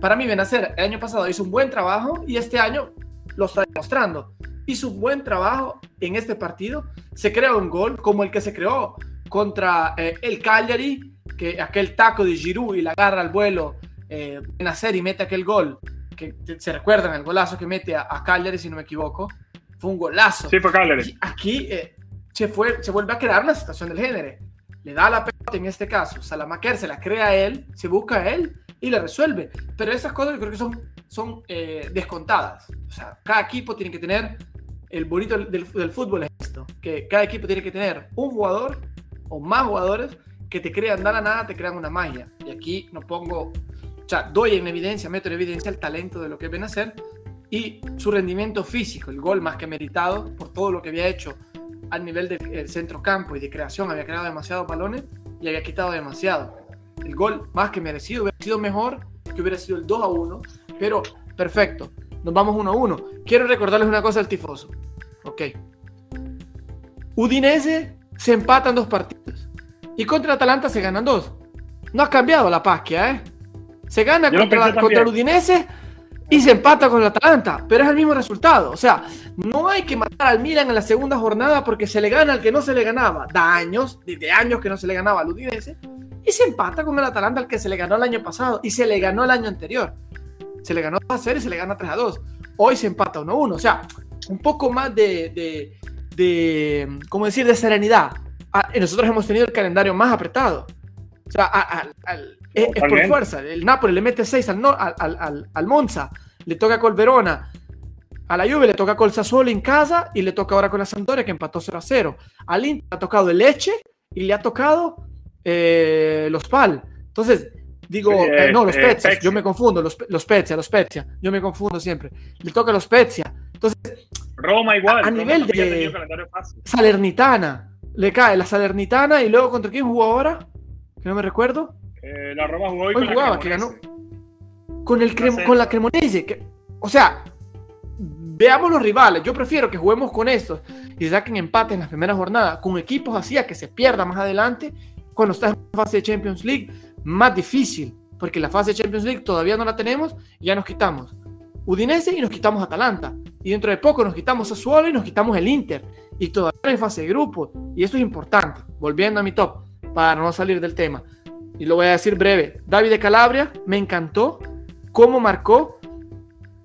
Para mí, Benacer el año pasado hizo un buen trabajo y este año lo está demostrando hizo un buen trabajo en este partido. Se crea un gol como el que se creó contra eh, el Cagliari, que aquel taco de Giroud y la agarra al vuelo eh, serie y mete aquel gol, que se recuerdan el golazo que mete a, Cagliari, si no me equivoco. Fue un golazo. Sí, fue Cagliari. Aquí eh, se, fue, se vuelve a crear una situación del género. Le da la pelota en este caso. Salamaquer se la crea a él, se busca a él y le resuelve. Pero esas cosas yo creo que son, son descontadas. O sea, cada equipo tiene que tener el bonito del, fútbol es esto, que cada equipo tiene que tener un jugador o más jugadores que te crean, dar a nada, te crean una magia. Y aquí no pongo, o sea, doy en evidencia, meto en evidencia el talento de lo que ven hacer y su rendimiento físico, el gol más que meritado por todo lo que había hecho al nivel del centro campo y de creación, había creado demasiados balones y había quitado demasiado. El gol más que merecido hubiera sido mejor que hubiera sido el 2 a 1, pero perfecto. Nos vamos 1 a 1. Quiero recordarles una cosa al tifoso. Ok. Udinese se empatan dos partidos. Y contra Atalanta se ganan dos. No ha cambiado la pasquia, ¿eh? Se gana contra, el Udinese y se empata con el Atalanta, pero es el mismo resultado. O sea, no hay que matar al Milan en la segunda jornada porque se le gana al que no se le ganaba. Da años, desde años que no se le ganaba al Udinese, y se empata con el Atalanta al que se le ganó el año pasado y se le ganó el año anterior. Se le ganó 2 a 0 y se le gana 3 a 2. Hoy se empata 1 a 1. O sea, un poco más de, de, ¿cómo decir?, de serenidad. Ah, nosotros hemos tenido el calendario más apretado. O sea, es, por fuerza. El Napoli le mete 6 al, al, al, Monza, le toca con Verona, a la Juve le toca con Sassuolo en casa y le toca ahora con la Sampdoria que empató 0 a 0. Al Inter le ha tocado el Leche y le ha tocado eh, los PAL. Entonces, digo, eh, no, los Spezia, yo me confundo, los, los Spezia, los Spezia, yo me confundo siempre. Le toca los Spezia. Entonces, Roma igual. A, nivel de Salernitana, le cae la Salernitana y luego contra quién jugó ahora, que no me recuerdo. Eh, la Roma jugó hoy, con jugaba, que ganó. Con, el con la Cremonese. Que, o sea, veamos los rivales. Yo prefiero que juguemos con estos y saquen empate en las primeras jornadas, con equipos así a que se pierda más adelante cuando estás en la fase de Champions League, más difícil, porque la fase de Champions League todavía no la tenemos, ya nos quitamos Udinese y nos quitamos Atalanta. Y dentro de poco nos quitamos a Suolo y nos quitamos el Inter. Y todavía en fase de grupo. Y eso es importante. Volviendo a mi top, para no salir del tema. Y lo voy a decir breve. David de Calabria me encantó cómo marcó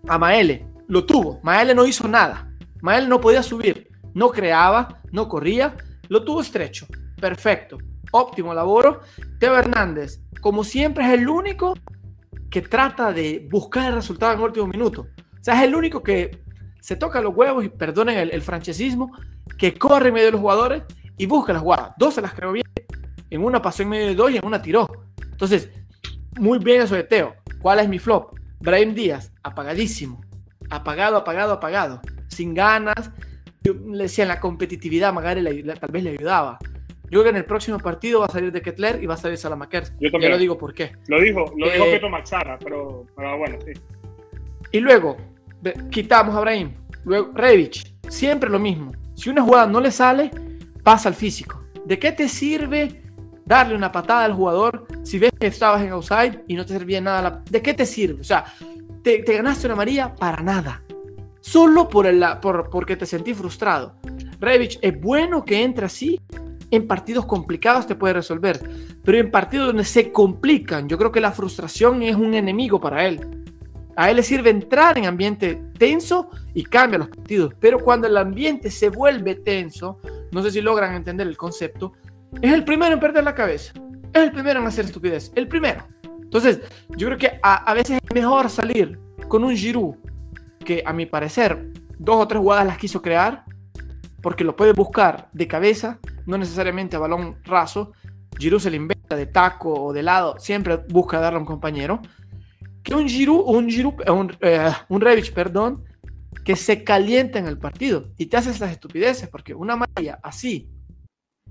a Maele. Lo tuvo. Maele no hizo nada. Maele no podía subir. No creaba, no corría. Lo tuvo estrecho. Perfecto óptimo laboro. Teo Hernández, como siempre, es el único que trata de buscar el resultado en el último minuto. O sea, es el único que se toca los huevos y perdonen el, el francesismo, que corre en medio de los jugadores y busca las jugadas. Dos se las creó bien. En una pasó en medio de dos y en una tiró. Entonces, muy bien eso de Teo. ¿Cuál es mi flop? Brahim Díaz, apagadísimo. Apagado, apagado, apagado. Sin ganas. Yo le decía, en la competitividad Magari tal vez le ayudaba. Yo creo que en el próximo partido va a salir de Kettler y va a salir Salamakers. Yo también. Ya lo digo por qué. Lo dijo, lo dijo Peto Maxara, pero, bueno, sí. Y luego, quitamos a Brahim. Luego, Revich, siempre lo mismo. Si una jugada no le sale, pasa al físico. ¿De qué te sirve darle una patada al jugador si ves que estabas en outside y no te servía nada? ¿De qué te sirve? O sea, te, ganaste una María para nada. Solo por el, por, porque te sentí frustrado. Revich es bueno que entre así en partidos complicados te puede resolver, pero en partidos donde se complican, yo creo que la frustración es un enemigo para él. A él le sirve entrar en ambiente tenso y cambia los partidos, pero cuando el ambiente se vuelve tenso, no sé si logran entender el concepto, es el primero en perder la cabeza, es el primero en hacer estupidez, el primero. Entonces, yo creo que a, a veces es mejor salir con un Giroud que a mi parecer dos o tres jugadas las quiso crear, porque lo puede buscar de cabeza, no necesariamente a balón raso. Giroud se le inventa de taco o de lado, siempre busca darle a un compañero. Que un Giroud, un, Giroud, eh, un, eh, un Revich, perdón, que se calienta en el partido y te hace estas estupideces, porque una malla así,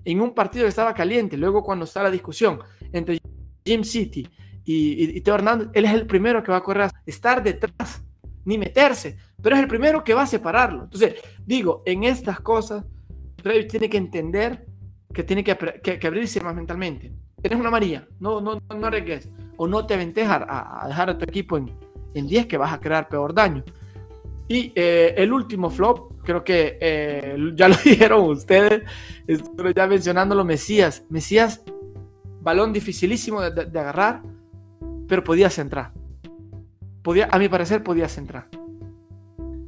en un partido que estaba caliente, luego cuando está la discusión entre Jim City y, y, Teo Hernández, él es el primero que va a correr a estar detrás, ni meterse, pero es el primero que va a separarlo. Entonces, digo, en estas cosas, Revich tiene que entender que tiene que, abrirse más mentalmente. Tienes una María, no, no, no arriesgues. O no te aventes a, dejar a tu equipo en, en 10 que vas a crear peor daño. Y eh, el último flop, creo que eh, ya lo dijeron ustedes, estoy ya mencionándolo, Mesías. Mesías, balón dificilísimo de, de, agarrar, pero podía centrar. Podía, a mi parecer, podía centrar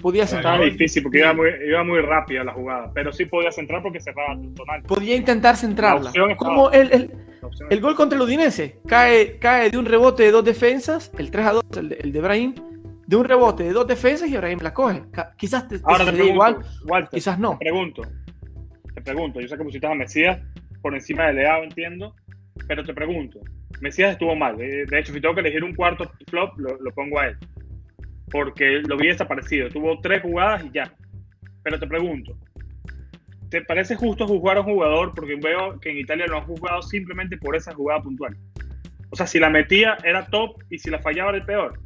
podía centrar. Era difícil porque iba muy, iba muy rápida la jugada, pero sí podía centrar porque cerraba tonal. Podía intentar centrarla. Como el, el, el, gol contra el Udinese cae, cae de un rebote de dos defensas, el 3 a 2, el, el de Brahim, de un rebote de dos defensas y Brahim la coge. Quizás te, Ahora te pregunto, igual, Walter, quizás no. Te pregunto, te pregunto, yo sé que pusiste a Mesías por encima de Leao, entiendo, pero te pregunto, Mesías estuvo mal. De hecho, si tengo que elegir un cuarto flop, lo, lo pongo a él porque lo vi desaparecido. Tuvo tres jugadas y ya. Pero te pregunto, ¿te parece justo juzgar a un jugador? Porque veo que en Italia lo han juzgado simplemente por esa jugada puntual. O sea, si la metía era top y si la fallaba era el peor.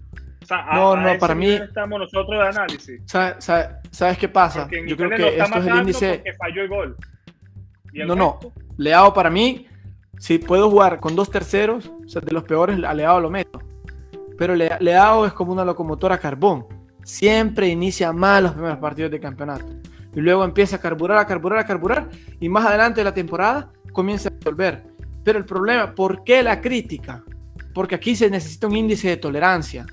O sea, no, no, para mí. Estamos nosotros de análisis. ¿Sabes, qué pasa? Yo creo que esto es el índice. Falló el gol. no, no. Leao para mí, si puedo jugar con dos terceros, o sea, de los peores, a Leao lo meto pero Leao es como una locomotora carbón. Siempre inicia mal los primeros partidos de campeonato. Y luego empieza a carburar, a carburar, a carburar. Y más adelante de la temporada comienza a resolver. Pero el problema, ¿por qué la crítica? Porque aquí se necesita un índice de tolerancia.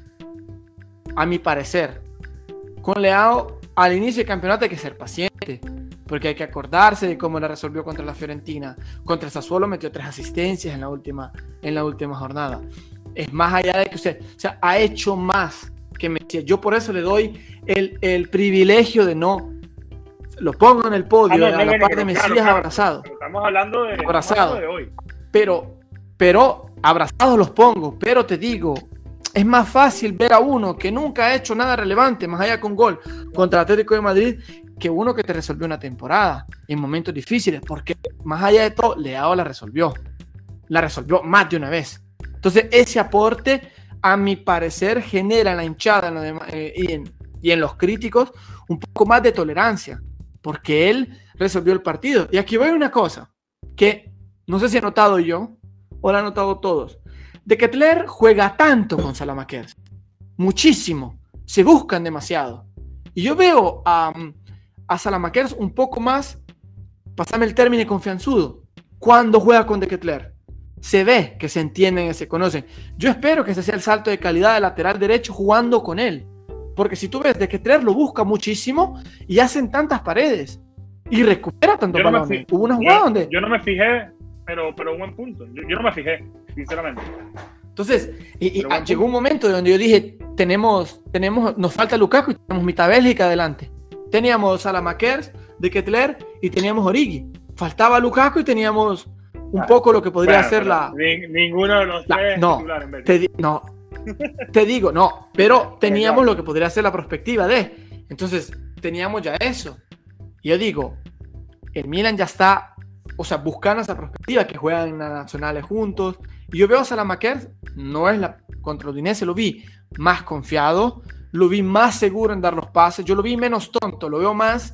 A mi parecer. Con Leao, al inicio del campeonato hay que ser paciente. porque hay que acordarse de cómo la resolvió contra la Fiorentina. Contra Sassuolo metió tres asistencias en la última, en la última jornada. Es más allá de que usted, o sea, ha hecho más que Mesías. Yo por eso le doy el, el privilegio de no lo pongo en el podio Ah, no, a la no, par de Mesías claro, abrazado. Estamos hablando de, estamos Abrazado. hablando de hoy. Pero, pero abrazados los pongo. Pero te digo, es más fácil ver a uno que nunca ha hecho nada relevante, más allá con gol, contra Atlético de Madrid, que uno que te resolvió una temporada en momentos difíciles. Porque más allá de todo, Leao la resolvió. La resolvió más de una vez. Entonces, ese aporte, a mi parecer, genera en la hinchada eh, y, en, los críticos un poco más de tolerancia. Porque él resolvió el partido. Y aquí voy a una cosa que no sé si he notado yo o lo han notado todos. De que Tler juega tanto con Salamakers. Muchísimo. Se buscan demasiado. Y yo veo a, a Salamakers un poco más, pasame el término confianzudo, cuando juega con De Ketler. Se ve que se entienden y se conocen. Yo espero que ese sea el salto de calidad de lateral derecho jugando con él. Porque si tú ves, De Ketler lo busca muchísimo y hacen tantas paredes. Y recupera tantos Yo no fi- Hubo una jugada Yo, donde yo no me fijé, pero, pero un buen punto. Yo, yo no me fijé, sinceramente. Entonces, y, y, llegó un momento donde yo dije, tenemos, tenemos, nos falta Lukaku y tenemos mitad Bélgica adelante. Teníamos a la Makers, de Ketler y teníamos Origi. Faltaba Lukaku y teníamos un Ah, poco lo que podría Bueno, ser la... ni- ninguno de los la- tres no, en. Te, no, te digo, no, pero teníamos claro. lo que podría ser la perspectiva de. Entonces, teníamos ya eso. Y yo digo, el Milan ya está, o sea, buscando esa perspectiva, que juegan nacionales juntos. Y yo veo a Salamakers, no es la contra Udinese, lo vi más confiado, lo vi más seguro en dar los pases, yo lo vi menos tonto, lo veo más,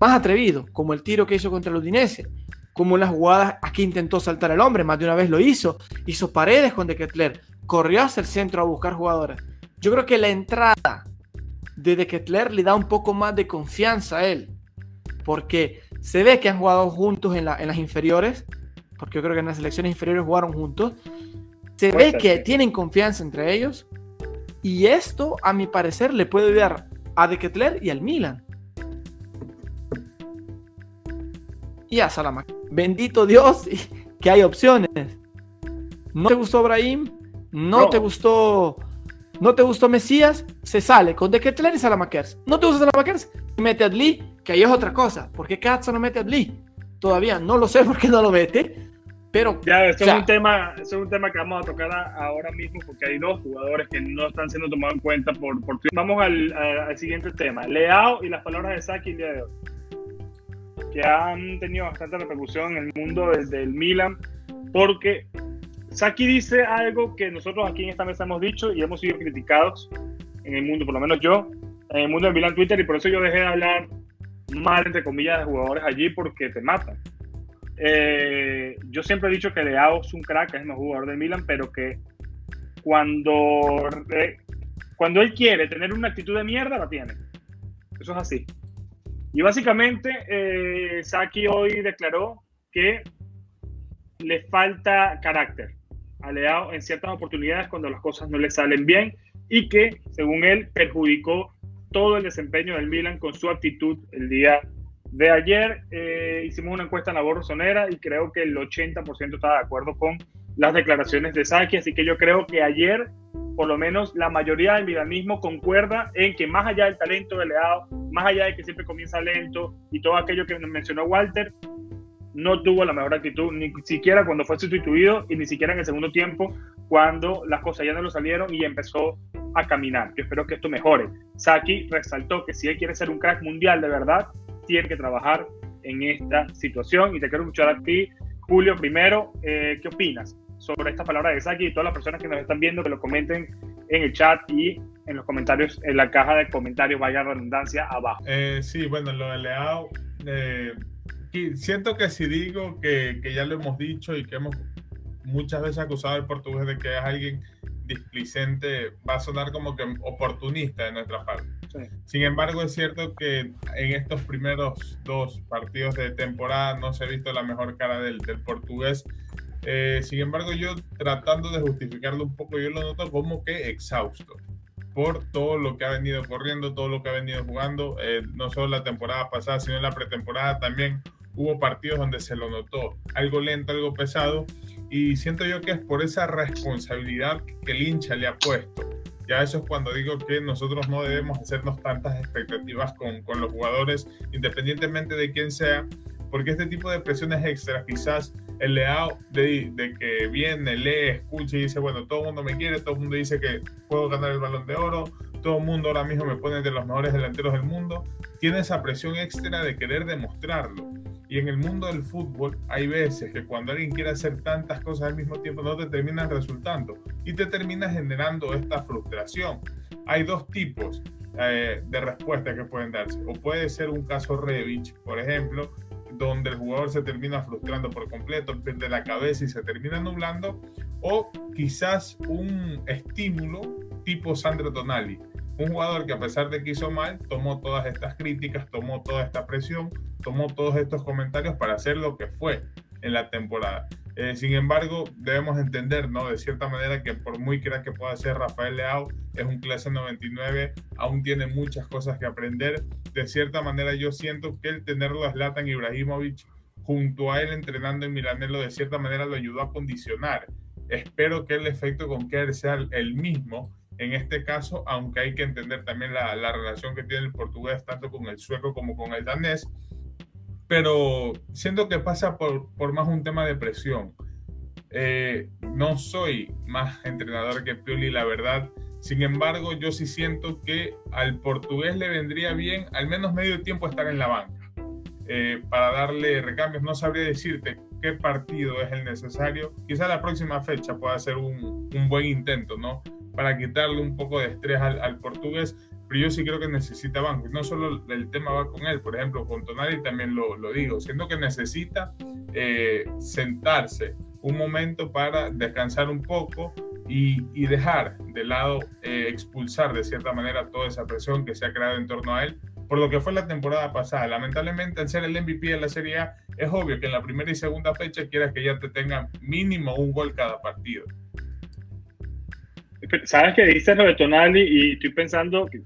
más atrevido, como el tiro que hizo contra el Udinese, como las jugadas aquí intentó saltar el hombre, más de una vez lo hizo, hizo paredes con De Ketler, corrió hacia el centro a buscar jugadores. Yo creo que la entrada de De Ketler le da un poco más de confianza a él, porque se ve que han jugado juntos en, la- en las inferiores, porque yo creo que en las selecciones inferiores jugaron juntos. Se Puede ve ser, que sí. tienen confianza entre ellos, y esto, a mi parecer, le puede ayudar a De Ketler y al Milan. Y a Salamanca. Bendito Dios que hay opciones. ¿No te gustó Brahim? ¿No, No. te gustó no te gustó Mesías? Se sale con De Ketler y Salamakers. ¿No te gusta Salamakers? Mete a Adli, que ahí es otra cosa. ¿Por qué Katza no mete a Adli? Todavía no lo sé por qué no lo mete. Pero Ya, eso, O sea- es un tema, eso es un tema que vamos a tocar a- ahora mismo porque hay dos jugadores que no están siendo tomados en cuenta por, por Vamos al, a- al siguiente tema. Leao y las palabras de Saki el día de hoy. Que han tenido bastante repercusión en el mundo desde el Milan. Porque Saki dice algo que nosotros aquí en esta mesa hemos dicho y hemos sido criticados en el mundo, por lo menos yo, en el mundo del Milan Twitter, y por eso yo dejé de hablar mal, entre comillas, de jugadores allí porque te matan. Eh, yo siempre he dicho que Leao es un crack, es el mejor jugador del Milan, pero que cuando, eh, cuando él quiere tener una actitud de mierda, la tiene. Eso es así. Y básicamente, eh, Saki hoy declaró que le falta carácter a Leao en ciertas oportunidades cuando las cosas no le salen bien y que, según él, perjudicó todo el desempeño del Milan con su actitud el día de ayer. Eh, hicimos una encuesta en la Borra Sonera y creo que el 80% estaba de acuerdo con las declaraciones de Saki, así que yo creo que ayer, por lo menos, la mayoría del milanismo concuerda en que más allá del talento de Leao, más allá de que siempre comienza lento y todo aquello que mencionó Walter, no tuvo la mejor actitud, ni siquiera cuando fue sustituido y ni siquiera en el segundo tiempo, cuando las cosas ya no lo salieron y empezó a caminar. Yo espero que esto mejore. Saki resaltó que si él quiere ser un crack mundial de verdad, tiene que trabajar en esta situación. Y te quiero escuchar a ti, Julio, primero, eh, ¿qué opinas sobre esta palabra de Saki y todas las personas que nos están viendo que lo comenten en el chat y en los comentarios, en la caja de comentarios, vaya redundancia, abajo? Eh, sí, bueno, lo de Leao, eh, siento que si digo que, que ya lo hemos dicho y que hemos muchas veces acusado al portugués de que es alguien displicente, va a sonar como que oportunista de nuestra parte. Sí. Sin embargo, es cierto que en estos primeros dos partidos de temporada no se ha visto la mejor cara del, del portugués. Eh, sin embargo, yo tratando de justificarlo un poco, yo lo noto como que exhausto. Por todo lo que ha venido corriendo, todo lo que ha venido jugando, eh, no solo la temporada pasada, sino en la pretemporada también hubo partidos donde se lo notó algo lento, algo pesado, y siento yo que es por esa responsabilidad que el hincha le ha puesto. Ya eso es cuando digo que nosotros no debemos hacernos tantas expectativas con, con los jugadores, independientemente de quién sea, porque este tipo de presiones extras, quizás el leao de, de, que viene, lee, escucha y dice, bueno, todo el mundo me quiere, todo el mundo dice que puedo ganar el balón de oro, todo el mundo ahora mismo me pone entre los mejores delanteros del mundo, tiene esa presión extra de querer demostrarlo. Y en el mundo del fútbol hay veces que cuando alguien quiere hacer tantas cosas al mismo tiempo no te terminan resultando y te termina generando esta frustración. Hay dos tipos eh, de respuestas que pueden darse. O puede ser un caso Revich, por ejemplo, donde el jugador se termina frustrando por completo, pierde la cabeza y se termina nublando, o quizás un estímulo tipo Sandro Tonali, un jugador que a pesar de que hizo mal, tomó todas estas críticas, tomó toda esta presión, tomó todos estos comentarios para hacer lo que fue en la temporada. Eh, sin embargo, debemos entender, ¿no? De cierta manera que por muy crack que pueda ser Rafael Leao, es un clase 99, aún tiene muchas cosas que aprender. De cierta manera, yo siento que el tenerlo a Zlatan Ibrahimovic junto a él entrenando en Milanelo, de cierta manera lo ayudó a condicionar. Espero que el efecto con Kerr sea el mismo en este caso, aunque hay que entender también la, la, relación que tiene el portugués tanto con el sueco como con el danés, pero siento que pasa por, por más un tema de presión. Eh, no soy más entrenador que Pioli, la verdad. Sin embargo, yo sí siento que al portugués le vendría bien al menos medio tiempo estar en la banca eh, para darle recambios. No sabría decirte qué partido es el necesario. Quizá la próxima fecha pueda ser un, un buen intento, ¿no? para quitarle un poco de estrés al, portugués, pero yo sí creo que necesita banco. no solo el tema va con él, por ejemplo, con Tonali también lo, lo digo, siendo que necesita eh, sentarse un momento para descansar un poco y, y dejar de lado, eh, expulsar de cierta manera toda esa presión que se ha creado en torno a él, por lo que fue la temporada pasada. Lamentablemente, al ser el MVP de la Serie A, es obvio que en la primera y segunda fecha quieras que ya te tenga mínimo un gol cada partido. Sabes que dices lo de Tonali y estoy pensando que,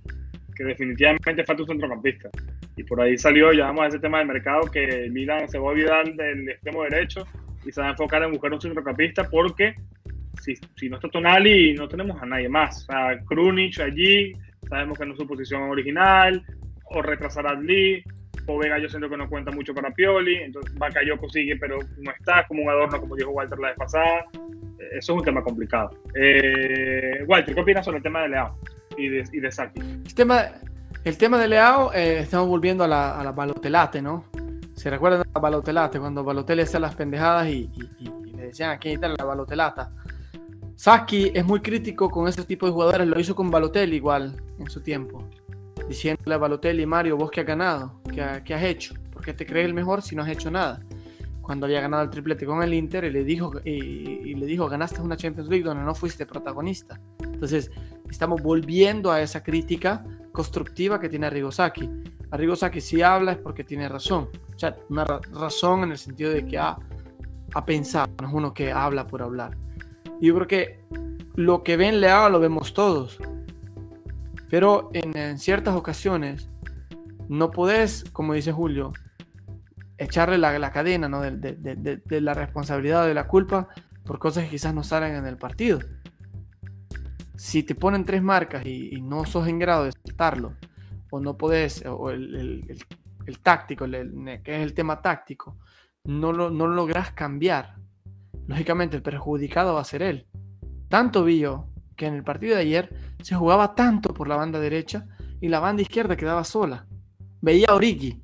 definitivamente falta un centrocampista. Y por ahí salió, ya vamos a ese tema del mercado, que Milan se va a olvidar del extremo derecho y se va a enfocar en buscar un centrocampista porque si, si no está Tonali no tenemos a nadie más. O sea, Krunic allí, sabemos que no es su posición original, o retrasar a Lee, o Vega yo siento que no cuenta mucho para Pioli, entonces Bakayoko sigue pero no está, como un adorno como dijo Walter la vez pasada eso es un tema complicado. Eh, Walter, ¿qué opinas sobre el tema de Leao y de, Saki? El tema, el tema de Leao, eh, estamos volviendo a la, a la, balotelate, ¿no? ¿Se recuerdan de la balotelate? Cuando Balotelli hacía las pendejadas y, y, y, le decían aquí está la balotelata. Saki es muy crítico con ese tipo de jugadores, lo hizo con Balotelli igual en su tiempo. Diciéndole a Balotelli, Mario, vos qué has ganado, qué, qué has hecho, ¿por qué te crees el mejor si no has hecho nada? Cuando había ganado el triplete con el Inter y le dijo, y, le dijo ganaste una Champions League donde no fuiste protagonista. Entonces, estamos volviendo a esa crítica constructiva que tiene. Arrigo Sacchi si habla es porque tiene razón. O sea, una razón en el sentido de que ha, ha pensado, no es uno que habla por hablar. Y yo creo que lo que ven Leao lo vemos todos. Pero en, en ciertas ocasiones no podés, como dice Julio, echarle la, cadena ¿no? de, la responsabilidad de la culpa por cosas que quizás no salen en el partido. Si te ponen tres marcas y, no sos en grado de saltarlo, o no podés, o el, táctico, que es el tema táctico, no lo, no logras cambiar, lógicamente el perjudicado va a ser él. Tanto vio que en el partido de ayer se jugaba tanto por la banda derecha y la banda izquierda quedaba sola. Veía a Origi,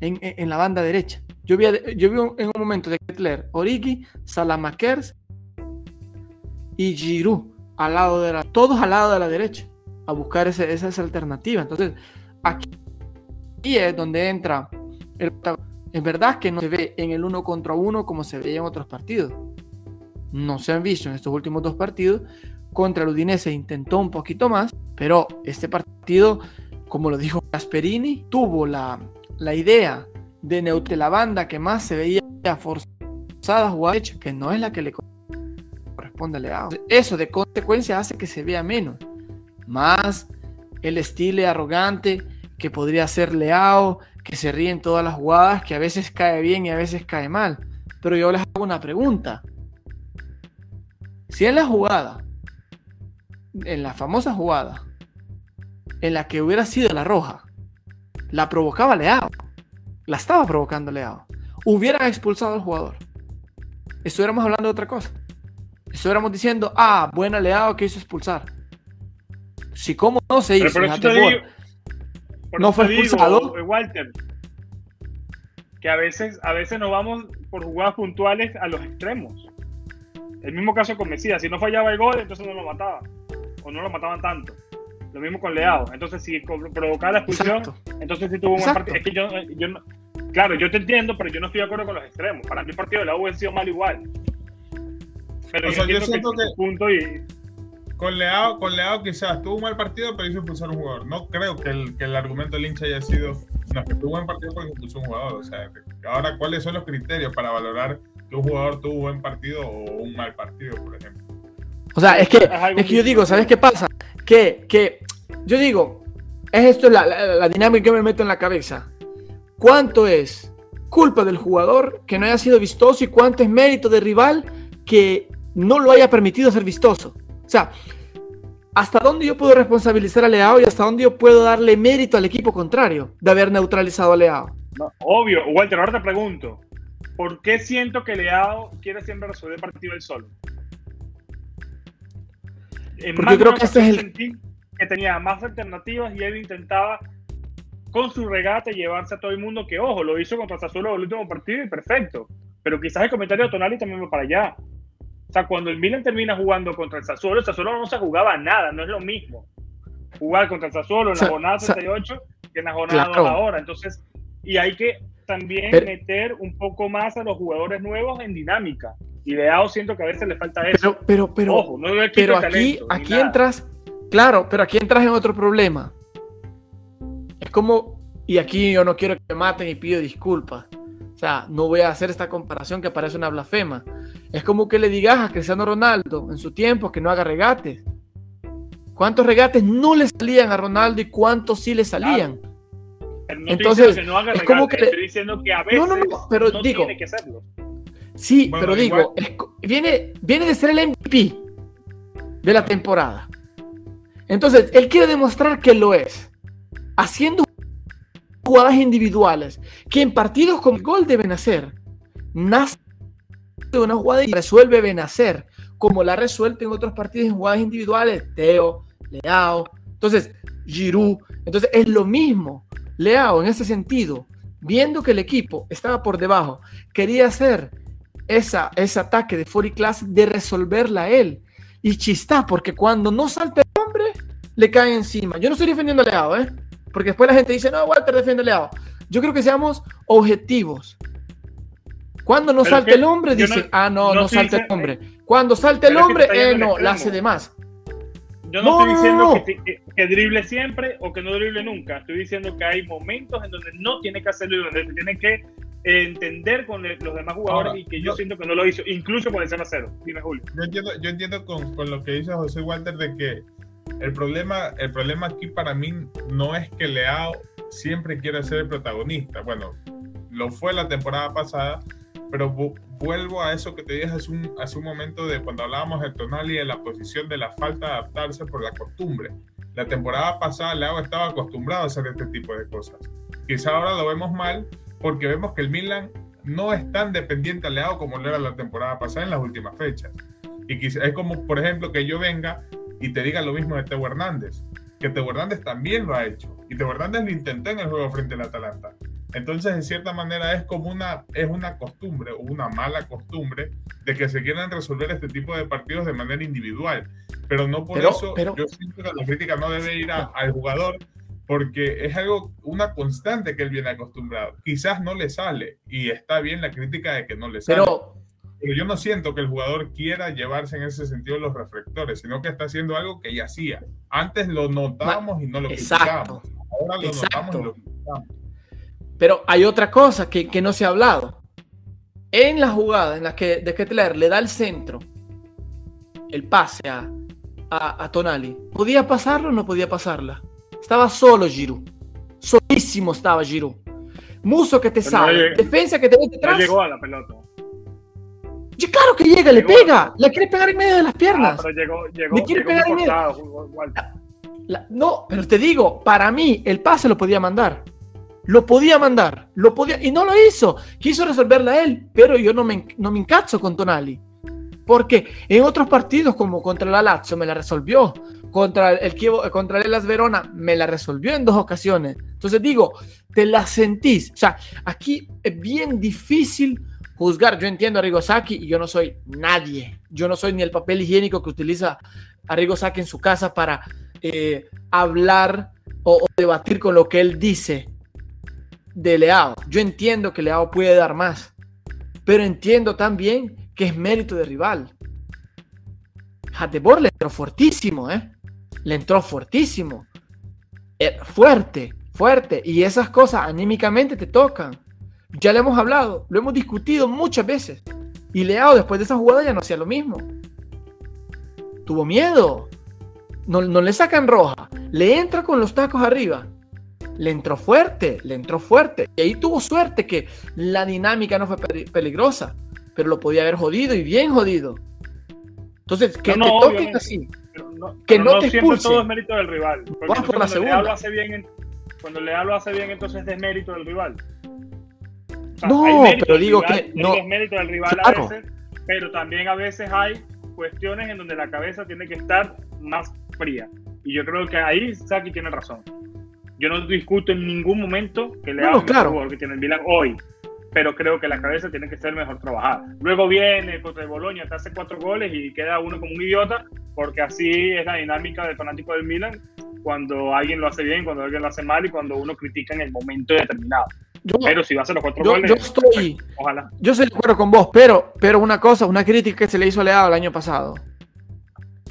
en, la banda derecha. Yo vi, yo vi en un momento de Kettler, Origi, Salamakers y Giroud al lado de la, todos al lado de la derecha a buscar ese, esa, esa alternativa. Entonces, aquí, es donde entra el Es verdad que no se ve en el uno contra uno como se veía en otros partidos. No se han visto en estos últimos dos partidos. Contra el Udinese intentó un poquito más, pero este partido, como lo dijo Gasperini, tuvo la, la idea de Neute, la banda que más se veía forzada a jugar, que no es la que le corresponde a Leao. Eso de consecuencia hace que se vea menos. más el estilo arrogante que podría ser Leao, que se ríe en todas las jugadas, que a veces cae bien y a veces cae mal. Pero yo les hago una pregunta. Si en la jugada, en la famosa jugada, en la que hubiera sido la roja, la provocaba Leao, la estaba provocando Leao, hubiera expulsado al jugador, estuviéramos hablando de otra cosa. Estuviéramos diciendo, ah, buena Leao que hizo expulsar. Si como no se hizo, no fue expulsado. Walter, que a veces, a veces nos vamos por jugadas puntuales a los extremos. El mismo caso con Mesías, si no fallaba el gol, entonces no lo mataba. O no lo mataban tanto. Lo mismo con Leao. Entonces, si provocaba la expulsión, entonces sí tuvo un partido. Es que yo, yo no, claro, yo te entiendo, pero yo no estoy de acuerdo con los extremos. Para mí el partido de la U ha sido mal igual. Pero yo, siento que, punto y... con Leao, con Leao quizás tuvo un mal partido, pero hizo expulsar a un jugador. No creo que el, que el argumento del hincha haya sido no, que tuvo un buen partido porque expulsó a un jugador. O sea, ahora, ¿cuáles son los criterios para valorar que un jugador tuvo un buen partido o un mal partido, por ejemplo. O sea, es que, es que yo digo, ¿sabes qué pasa? Que, que yo digo, es esto la, dinámica que me meto en la cabeza. ¿Cuánto es culpa del jugador que no haya sido vistoso y cuánto es mérito del rival que no lo haya permitido ser vistoso? O sea, ¿hasta dónde yo puedo responsabilizar a Leao y hasta dónde yo puedo darle mérito al equipo contrario de haber neutralizado a Leao? obvio, Walter, ahora te pregunto, ¿por qué siento que Leao quiere siempre resolver el partido él solo? Porque yo creo que este es el... Que tenía más alternativas y él intentaba con su regate llevarse a todo el mundo que, ojo, lo hizo contra Sassuolo el último partido y perfecto. Pero quizás el comentario de Tonali también va para allá. O sea, cuando el Milan termina jugando contra el Sassuolo, el Sassuolo no se jugaba nada, no es lo mismo. Jugar contra el Sassuolo en la jornada 38 que en la jornada claro. ahora. Entonces, y hay que también meter un poco más a los jugadores nuevos en dinámica. Y Leao siento que a veces le falta eso. Pero, pero, pero, aquí, aquí entras, claro, pero aquí entras en otro problema. Es como, y aquí yo no quiero que me maten y pido disculpas. O sea, no voy a hacer esta comparación que parece una blasfema. Es como que le digas a Cristiano Ronaldo en su tiempo que no haga regates. ¿Cuántos regates no le salían a Ronaldo y cuántos sí le salían? Entonces, es como que estoy diciendo que a veces no, no, no, pero digo, tiene que hacerlo. Sí, pero digo, viene, viene de ser el MVP de la temporada. Entonces, él quiere demostrar que lo es, haciendo jugadas individuales, que en partidos con gol deben hacer. Nace de una jugada y resuelve Benacer, como la resuelto en otros partidos en jugadas individuales, Teo, Leao, entonces Giroud, entonces es lo mismo. Leao, en ese sentido, viendo que el equipo estaba por debajo, quería hacer esa, ese ataque de Fori Class de resolverla él. Y chista, porque cuando no salta el hombre, le cae encima. Yo no estoy defendiendo a Leao, ¿eh? Porque después la gente dice, no, Walter defiende a Leao. Yo creo que seamos objetivos. Cuando no salta el hombre, dice, ah, no, no, salta el hombre. Cuando salta el hombre, eh, no, la hace de más. Yo no, estoy diciendo que, drible siempre o que no drible nunca. Estoy diciendo que hay momentos en donde no tiene que hacerlo y donde tiene que entender con los demás jugadores y que yo, siento que no lo hizo, incluso con el 0-0. Dime, Julio. Yo entiendo, yo entiendo con, con, lo que dice José Walter de que el problema, el problema aquí para mí no es que Leao siempre quiera ser el protagonista. Bueno, lo fue la temporada pasada, pero vuelvo a eso que te dije hace un, hace un momento de cuando hablábamos de Tonali de la posición de la falta de adaptarse por la costumbre. La temporada pasada Leao estaba acostumbrado a hacer este tipo de cosas. Quizá ahora lo vemos mal porque vemos que el Milan no es tan dependiente a Leao como lo era la temporada pasada en las últimas fechas. Y quizá, es como, por ejemplo, que yo venga y te diga lo mismo de Teo Hernández, que Teo Hernández también lo ha hecho. Y Teo Hernández lo intentó en el juego frente al Atalanta. Entonces, en cierta manera, es como una, es una costumbre o una mala costumbre de que se quieran resolver este tipo de partidos de manera individual. Pero no por eso yo siento que la crítica no debe ir al jugador porque es algo, una constante que él viene acostumbrado. Quizás no le sale y está bien la crítica de que no le sale. Pero, pero yo no siento que el jugador quiera llevarse en ese sentido los reflectores, sino que está haciendo algo que ya hacía. Antes lo notábamos y no lo exacto, Ahora lo notamos y lo criticamos. Pero hay otra cosa que, que, no se ha hablado. En la jugada en la que de Kettler le da el centro, el pase a, a, a Tonali. ¿Podía pasarlo o no podía pasarla? Estaba solo Giroud. Solísimo estaba Giroud. Muso que te Pero no sale, defensa que te ve No detrás. llegó a la pelota. Y claro que llega, le pega. La quiere pegar en medio de las Ah, piernas. pero llegó, llegó, Le quiere llegó pegar en medio. cortado. La- no, pero te digo, para mí el pase lo podía mandar. Lo podía mandar, lo podía y no lo hizo. Quiso resolverla él, pero yo no me, no me encazo con Tonali. Porque en otros partidos, como contra la Lazio, me la resolvió. Contra el Chievo- contra el Las Verona, me la resolvió en dos ocasiones. Entonces digo, te la sentís. O sea, aquí es bien difícil juzgar. Yo entiendo a Rigosaki y yo no soy nadie. Yo no soy ni el papel higiénico que utiliza a Rigosaki en su casa para eh, hablar o debatir con lo que él dice de Leao. Yo entiendo que Leao puede dar más, pero entiendo también que es mérito de rival. Hatebor le entró fuertísimo, ¿eh? Le entró fuertísimo. Eh, fuerte, fuerte. Y esas cosas anímicamente te tocan. Ya le hemos hablado, lo hemos discutido muchas veces. Y Leao después de esa jugada ya no hacía lo mismo. Tuvo miedo. No, no le sacan roja. Le entra con los tacos arriba. Le entró fuerte, le entró fuerte. Y ahí tuvo suerte que la dinámica no fue peli- peligrosa. Pero lo podía haber jodido y bien jodido. Entonces, que No, te no, toquen obviamente. así. Pero no, Que pero no te siempre expulsen. todo es mérito del rival. Vamos por la segunda. lo hace bien, en- cuando Leao lo hace bien, entonces es desmérito del rival. O sea, No, mérito pero digo rival, que no- desmérito del rival Claro. a veces, pero también a veces hay cuestiones en donde la cabeza tiene que estar más fría. Y yo creo que ahí Saki tiene razón. Yo no discuto en ningún momento que No, Leao no, es el mejor claro. que tiene el Milan hoy. Pero creo que la cabeza tiene que ser mejor trabajada. Luego viene contra el Boloña, te hace cuatro goles y queda uno como un idiota, porque así es la dinámica del fanático del Milan cuando alguien lo hace bien, cuando alguien lo hace mal y cuando uno critica en el momento determinado. Yo, Pero si va a hacer los cuatro yo- goles, yo estoy, ojalá. yo estoy de acuerdo con vos, pero, pero una cosa, una crítica que se le hizo a Leao el año pasado,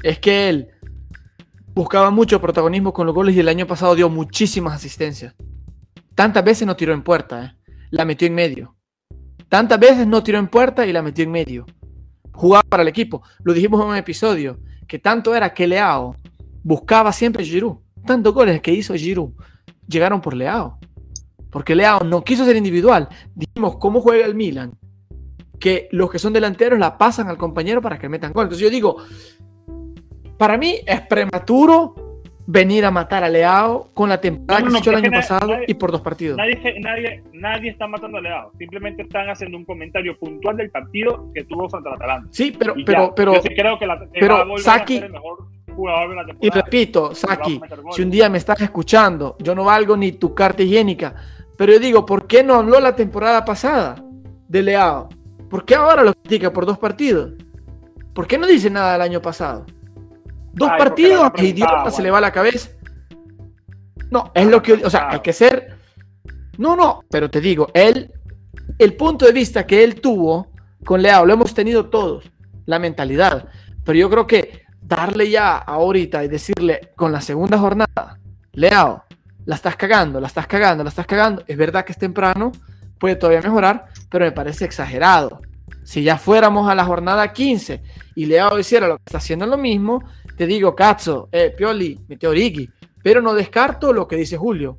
es que él buscaba mucho protagonismo con los goles y el año pasado dio muchísimas asistencias. Tantas veces no tiró en puerta, ¿eh? La metió en medio. Tantas veces no tiró en puerta y la metió en medio. Jugaba para el equipo. Lo dijimos en un episodio, que tanto era que Leao buscaba siempre Giroud. Tantos goles que hizo Giroud llegaron por Leao. Porque Leao no quiso ser individual. Dijimos cómo juega el Milan. Que los que son delanteros la pasan al compañero para que metan gol. Entonces yo digo, para mí es prematuro venir a matar a Leao con la temporada No, no, que no, se hizo el año pasado nadie- y por dos partidos. Nadie, nadie, nadie está matando a Leao. Simplemente están haciendo un comentario puntual del partido que tuvo al Atalanta. Sí, pero, Y pero, ya. pero, Yo sí creo que, la, pero Saki- a ser el mejor jugador de la y repito, Saki, si un día me estás escuchando, yo no valgo ni tu carta higiénica, pero yo digo, ¿por qué no habló la temporada pasada de Leao? ¿Por qué ahora lo critica por dos partidos? ¿Por qué no dice nada del año pasado? Dos Ay, partidos, idiota se le va la cabeza. No, es lo que, o sea, hay que ser. No, no, pero te digo, él, el punto de vista que él tuvo con Leao, lo hemos tenido todos, la mentalidad. Pero yo creo que darle ya ahorita y decirle con la segunda jornada, Leao, la estás cagando, la estás cagando, la estás cagando. Es verdad que es temprano, puede todavía mejorar, pero me parece exagerado. Si ya fuéramos a la jornada 15 y Leao hiciera lo que está haciendo lo mismo, te digo, Cazzo, eh, Pioli, Meteoriki, pero no descarto lo que dice Julio.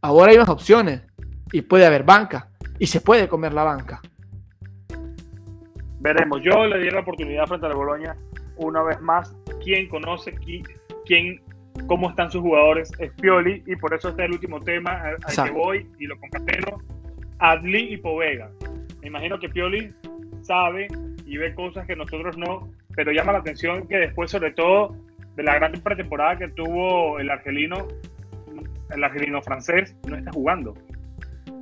Ahora hay más opciones y puede haber banca y se puede comer la banca. Veremos. Yo le di la oportunidad frente al Boloña una vez más. ¿Quién conoce qui- quién, cómo están sus jugadores? Es Pioli y por eso este es el último tema al, al que voy y lo concateno. Adli y Povega. Me imagino que Pioli sabe y ve cosas que nosotros no, pero llama la atención que después, sobre todo, de la gran pretemporada que tuvo el argelino, el argelino francés, no está jugando.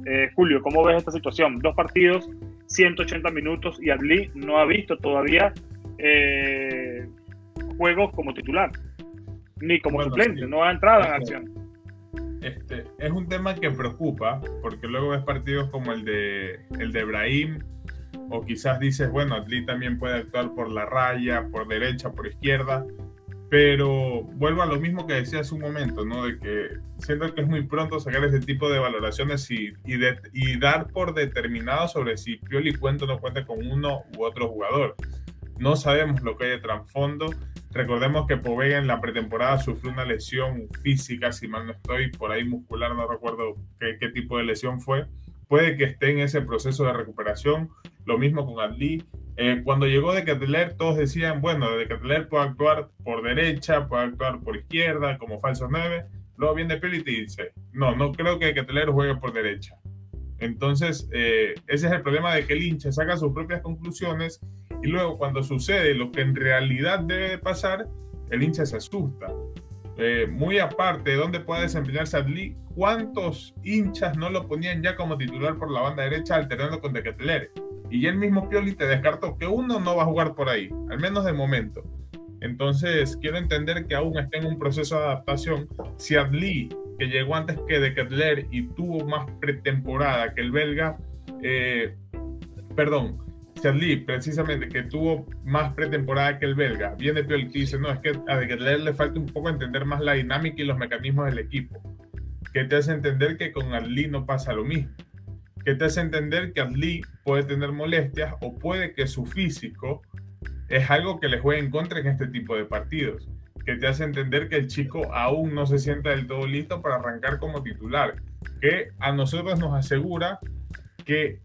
Eh, Julio, ¿cómo ves esta situación? Dos partidos, 180 minutos y Adli no ha visto todavía eh, juegos como titular, ni como Bueno, suplente, sí. no ha entrado en acción. Este, es un tema que preocupa, porque luego ves partidos como el de, el de Brahim, o quizás dices, bueno, Atli también puede actuar por la raya, por derecha, por izquierda, pero vuelvo a lo mismo que decía hace un momento, ¿no? De que siento que es muy pronto sacar ese tipo de valoraciones y, y, dar por determinado sobre si Pioli cuenta o no cuenta con uno u otro jugador. no sabemos lo que hay de trasfondo. Recordemos que Povega en la pretemporada sufrió una lesión física, si mal no estoy, por ahí muscular, no recuerdo qué tipo de lesión fue. Puede que esté en ese proceso de recuperación. Lo mismo con Adli. Eh, cuando llegó de Catler, todos decían, bueno, de Catler puede actuar por derecha, puede actuar por izquierda, como falso 9. Luego viene Pioli y dice, no, no creo que Catler juegue por derecha. Entonces, eh, ese es el problema de que el hincha saca sus propias conclusiones y luego cuando sucede lo que en realidad debe de pasar, el hincha se asusta. Eh, muy aparte de dónde puede desempeñarse Adli, ¿cuántos hinchas no lo ponían ya como titular por la banda derecha alternando con De Ketelaere? Y el mismo Pioli te descartó que uno no va a jugar por ahí, al menos de momento. Entonces, quiero entender que aún está en un proceso de adaptación. Si Adli que llegó antes que de Kettler y tuvo más pretemporada que el belga, eh, perdón, Charlie, precisamente, que tuvo más pretemporada que el belga, viene Piol y dice, no, es que a Kettler le falta un poco entender más la dinámica y los mecanismos del equipo, que te hace entender que con Adli no pasa lo mismo, que te hace entender que Adli puede tener molestias o puede que su físico es algo que le juegue en contra en este tipo de partidos que te hace entender que el chico aún no se sienta del todo listo para arrancar como titular, que a nosotros nos asegura que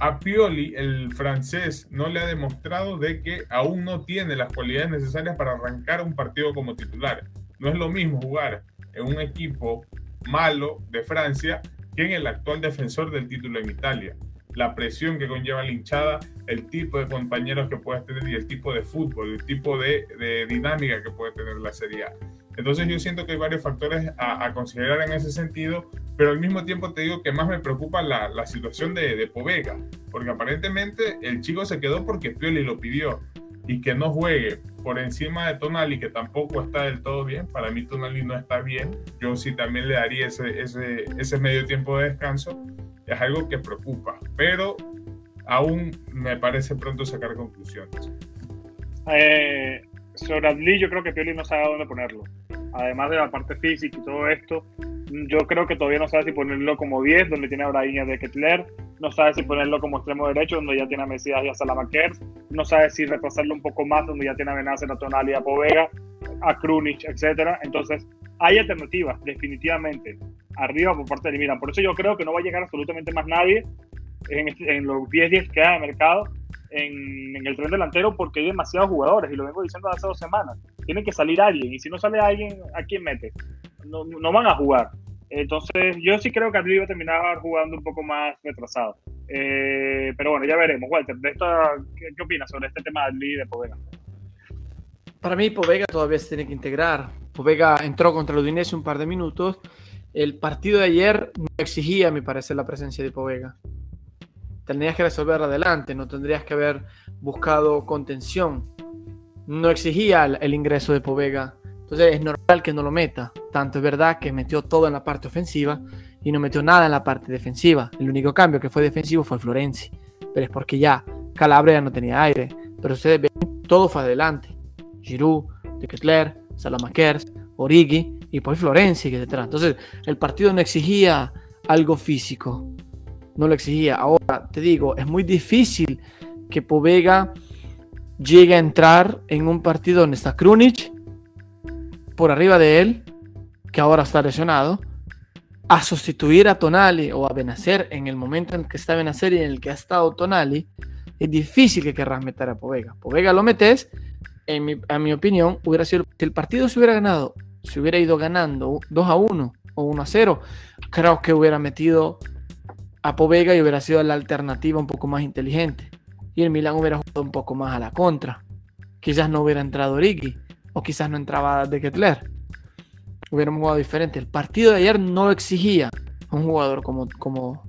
a Pioli, el francés, no le ha demostrado de que aún no tiene las cualidades necesarias para arrancar un partido como titular. No es lo mismo jugar en un equipo malo de Francia que en el actual defensor del título en Italia la presión que conlleva la hinchada, el tipo de compañeros que puedes tener y el tipo de fútbol, el tipo de, dinámica que puede tener la Serie A. Entonces yo siento que hay varios factores a, considerar en ese sentido, pero al mismo tiempo te digo que más me preocupa la, situación de, de, Povega, porque aparentemente el chico se quedó porque Pioli lo pidió y que no juegue por encima de Tonali, que tampoco está del todo bien, para mí Tonali no está bien, yo sí también le daría ese, ese, ese medio tiempo de descanso, es algo que preocupa, pero aún me parece pronto sacar conclusiones. Eh, sobre Adli, yo creo que Pioli no sabe dónde ponerlo. Además de la parte física y todo esto, yo creo que todavía no sabe si ponerlo como 10, donde tiene a Brahim de Kettler, no sabe si ponerlo como extremo derecho, donde ya tiene a Mesías y a Salamakers, no sabe si retrasarlo un poco más, donde ya tiene a Benacer, a Tonali, a Povega, a Krunic, etcétera. Entonces, hay alternativas, definitivamente, arriba por parte de Milan. Por eso yo creo que no va a llegar absolutamente más nadie en, este, los 10 días que hay de mercado en, el tren delantero porque hay demasiados jugadores y lo vengo diciendo hace dos semanas. Tiene que salir alguien y si no sale alguien, ¿a quién mete? No, no van a jugar. Entonces, yo sí creo que Adli va a terminar jugando un poco más retrasado. Eh, pero bueno, ya veremos. Walter, de ¿qué, opinas sobre este tema de Adli y de Povega? Para mí, Povega todavía se tiene que integrar. Povega entró contra el Udinese un par de minutos. El partido de ayer no exigía, a mi parecer, la presencia de Povega. Tendrías que resolver adelante, no tendrías que haber buscado contención. No exigía el ingreso de Povega entonces es normal que no lo meta. Tanto es verdad que metió todo en la parte ofensiva y no metió nada en la parte defensiva. El único cambio que fue defensivo fue Florenzi. Pero es porque ya Calabria no tenía aire. Pero ustedes ven, todo fue adelante. Giroud, De Ketler, Salamakers, Origi y pues Florenzi, etc. Entonces el partido no exigía algo físico. No lo exigía. Ahora te digo, es muy difícil que Povega llegue a entrar en un partido donde está Krunic por arriba de él, que ahora está lesionado, a sustituir a Tonali o a Benacer en el momento en que está Benacer y en el que ha estado Tonali, es difícil que querrás meter a Povega. Povega lo metes, en mi, a mi opinión, hubiera sido, si el partido se hubiera ganado, si hubiera ido ganando 2 a 1 o 1 a 0, creo que hubiera metido a Povega y hubiera sido la alternativa un poco más inteligente. Y el Milan hubiera jugado un poco más a la contra. Quizás no hubiera entrado Origi o quizás no entraba de Kettler. Hubiéramos jugado diferente. El partido de ayer no exigía un jugador como, como,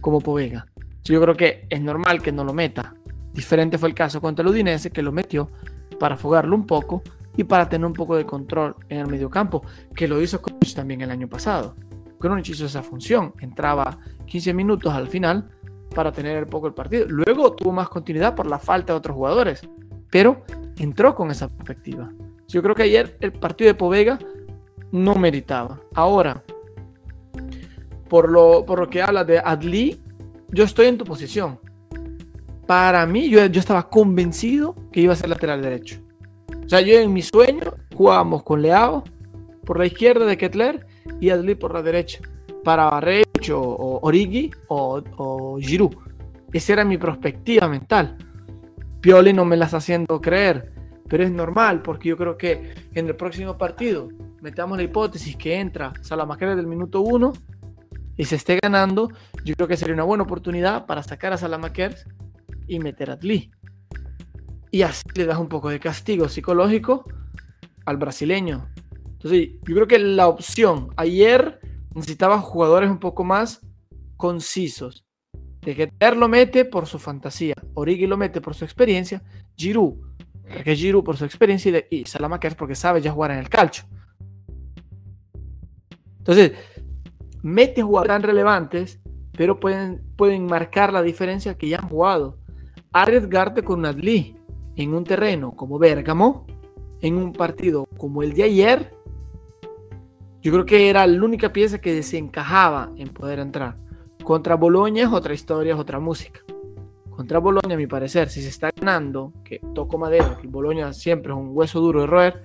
como Povega. Yo creo que es normal que no lo meta. Diferente fue el caso contra el Udinese, que lo metió para fugarlo un poco y para tener un poco de control en el mediocampo, que lo hizo también el año pasado. Krunic hizo esa función, entraba 15 minutos al final para tener un poco el partido. Luego tuvo más continuidad por la falta de otros jugadores, pero entró con esa perspectiva. Yo creo que ayer el partido de Povega no meritaba. Ahora, por lo, por lo que habla de Adli, yo estoy en tu posición. Para mí, yo, yo estaba convencido que iba a ser lateral derecho. O sea, yo en mi sueño jugábamos con Leao por la izquierda de Ketler y Adli por la derecha. Para O Origi o, o Giroud. Esa era mi perspectiva mental. Pioli no me las haciendo creer, pero es normal porque yo creo que en el próximo partido metamos la hipótesis que entra Salamakers del minuto 1 y se esté ganando, yo creo que sería una buena oportunidad para sacar a Salamakers y meter a Adli. Y así le das un poco de castigo psicológico al brasileño. Entonces, yo creo que la opción ayer necesitaba jugadores un poco más concisos. De que Ter lo mete por su fantasía, Origi lo mete por su experiencia, Giroud, porque Giroud por su experiencia y, y Salamakers porque sabe ya jugar en el calcio. Entonces, mete jugadores tan relevantes, pero pueden, pueden marcar la diferencia que ya han jugado. Arriesgarte con Adli en un terreno como Bergamo, en un partido como el de ayer, yo creo que era la única pieza que desencajaba en poder entrar. Contra Boloña es otra historia, es otra música. Contra Boloña, a mi parecer, si se está ganando, que toco madera, que Boloña siempre es un hueso duro de roer,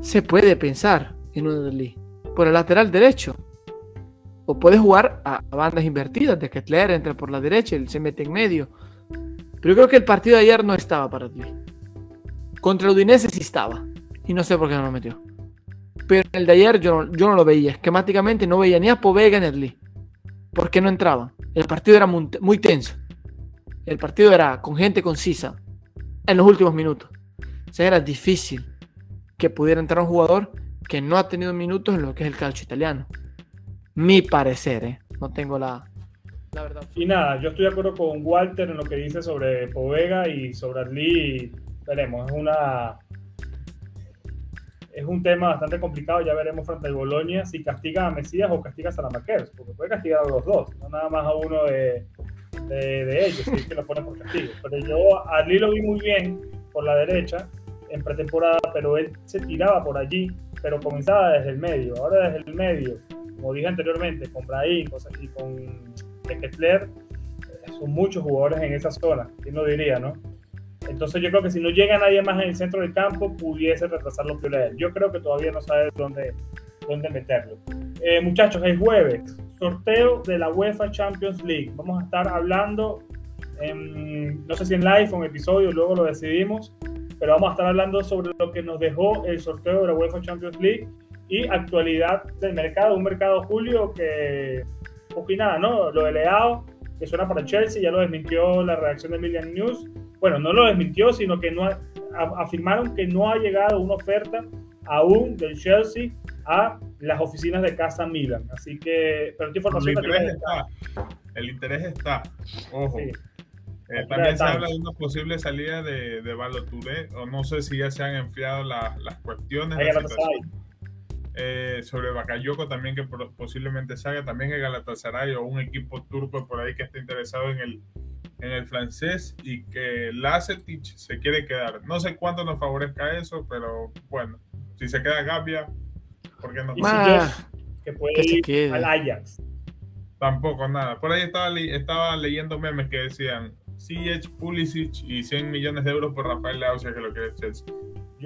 se puede pensar en un Adli por el lateral derecho. O puede jugar a, bandas invertidas, de que Ketler entre por la derecha, él se mete en medio. Pero yo creo que el partido de ayer no estaba para Adli. Contra el Udinese sí estaba. Y no sé por qué no lo metió. Pero el de ayer yo no, yo no lo veía. Esquemáticamente no veía ni a Povega ni a Adli. Porque no entraba. El partido era muy, tenso. El partido era con gente concisa. En los últimos minutos. O sea, era difícil que pudiera entrar un jugador que no ha tenido minutos en lo que es el calcio italiano. Mi parecer, ¿eh? No tengo la, la verdad. Y nada, yo estoy de acuerdo con Walter en lo que dice sobre Povega y sobre Arli. Veremos, es una. Es un tema bastante complicado, ya veremos frente al Bolonia si castiga a Mesías o castiga a Salamakers, porque puede castigar a los dos, no nada más a uno de, ellos, si es que lo pone por castigo. Pero yo a Arli lo vi muy bien por la derecha en pretemporada, pero él se tiraba por allí pero comenzaba desde el medio. Ahora desde el medio, como dije anteriormente, con Brahim con Kessler, eh, son muchos jugadores en esa zona, quién lo diría, ¿no? Entonces yo creo que si no llega nadie más en el centro del campo, pudiese retrasar los él. Yo creo que todavía no sabe dónde, dónde meterlo. Eh, muchachos, el jueves, sorteo de la UEFA Champions League. Vamos a estar hablando, en, no sé si en live o en episodio, luego lo decidimos, pero vamos a estar hablando sobre lo que nos dejó el sorteo de la UEFA Champions League y actualidad del mercado, un mercado Julio que poco y nada, ¿no? Lo de Leao, que suena para Chelsea, ya lo desmintió la redacción de Million News. Bueno, no lo desmintió, sino que no afirmaron que no ha llegado una oferta aún del Chelsea a las oficinas de Casa Milan. Así que, pero esta información el interés está. El interés está. Ojo. Eh, también se habla de una posible salida de, de Baloturé, o no sé si ya se han enfriado las cuestiones. Eh, sobre Bakayoko también que posiblemente salga, también el Galatasaray o un equipo turco por ahí que esté interesado en el, en el francés y que Lacetic se quiere quedar. No sé cuánto nos favorezca eso, pero bueno, si se queda Gabia, ¿por qué no? que puede ir al Ajax. Tampoco nada. Por ahí estaba, estaba leyendo memes que decían CH Pulisic y 100 millones de euros por Rafael Leao, que lo quiere Chelsea.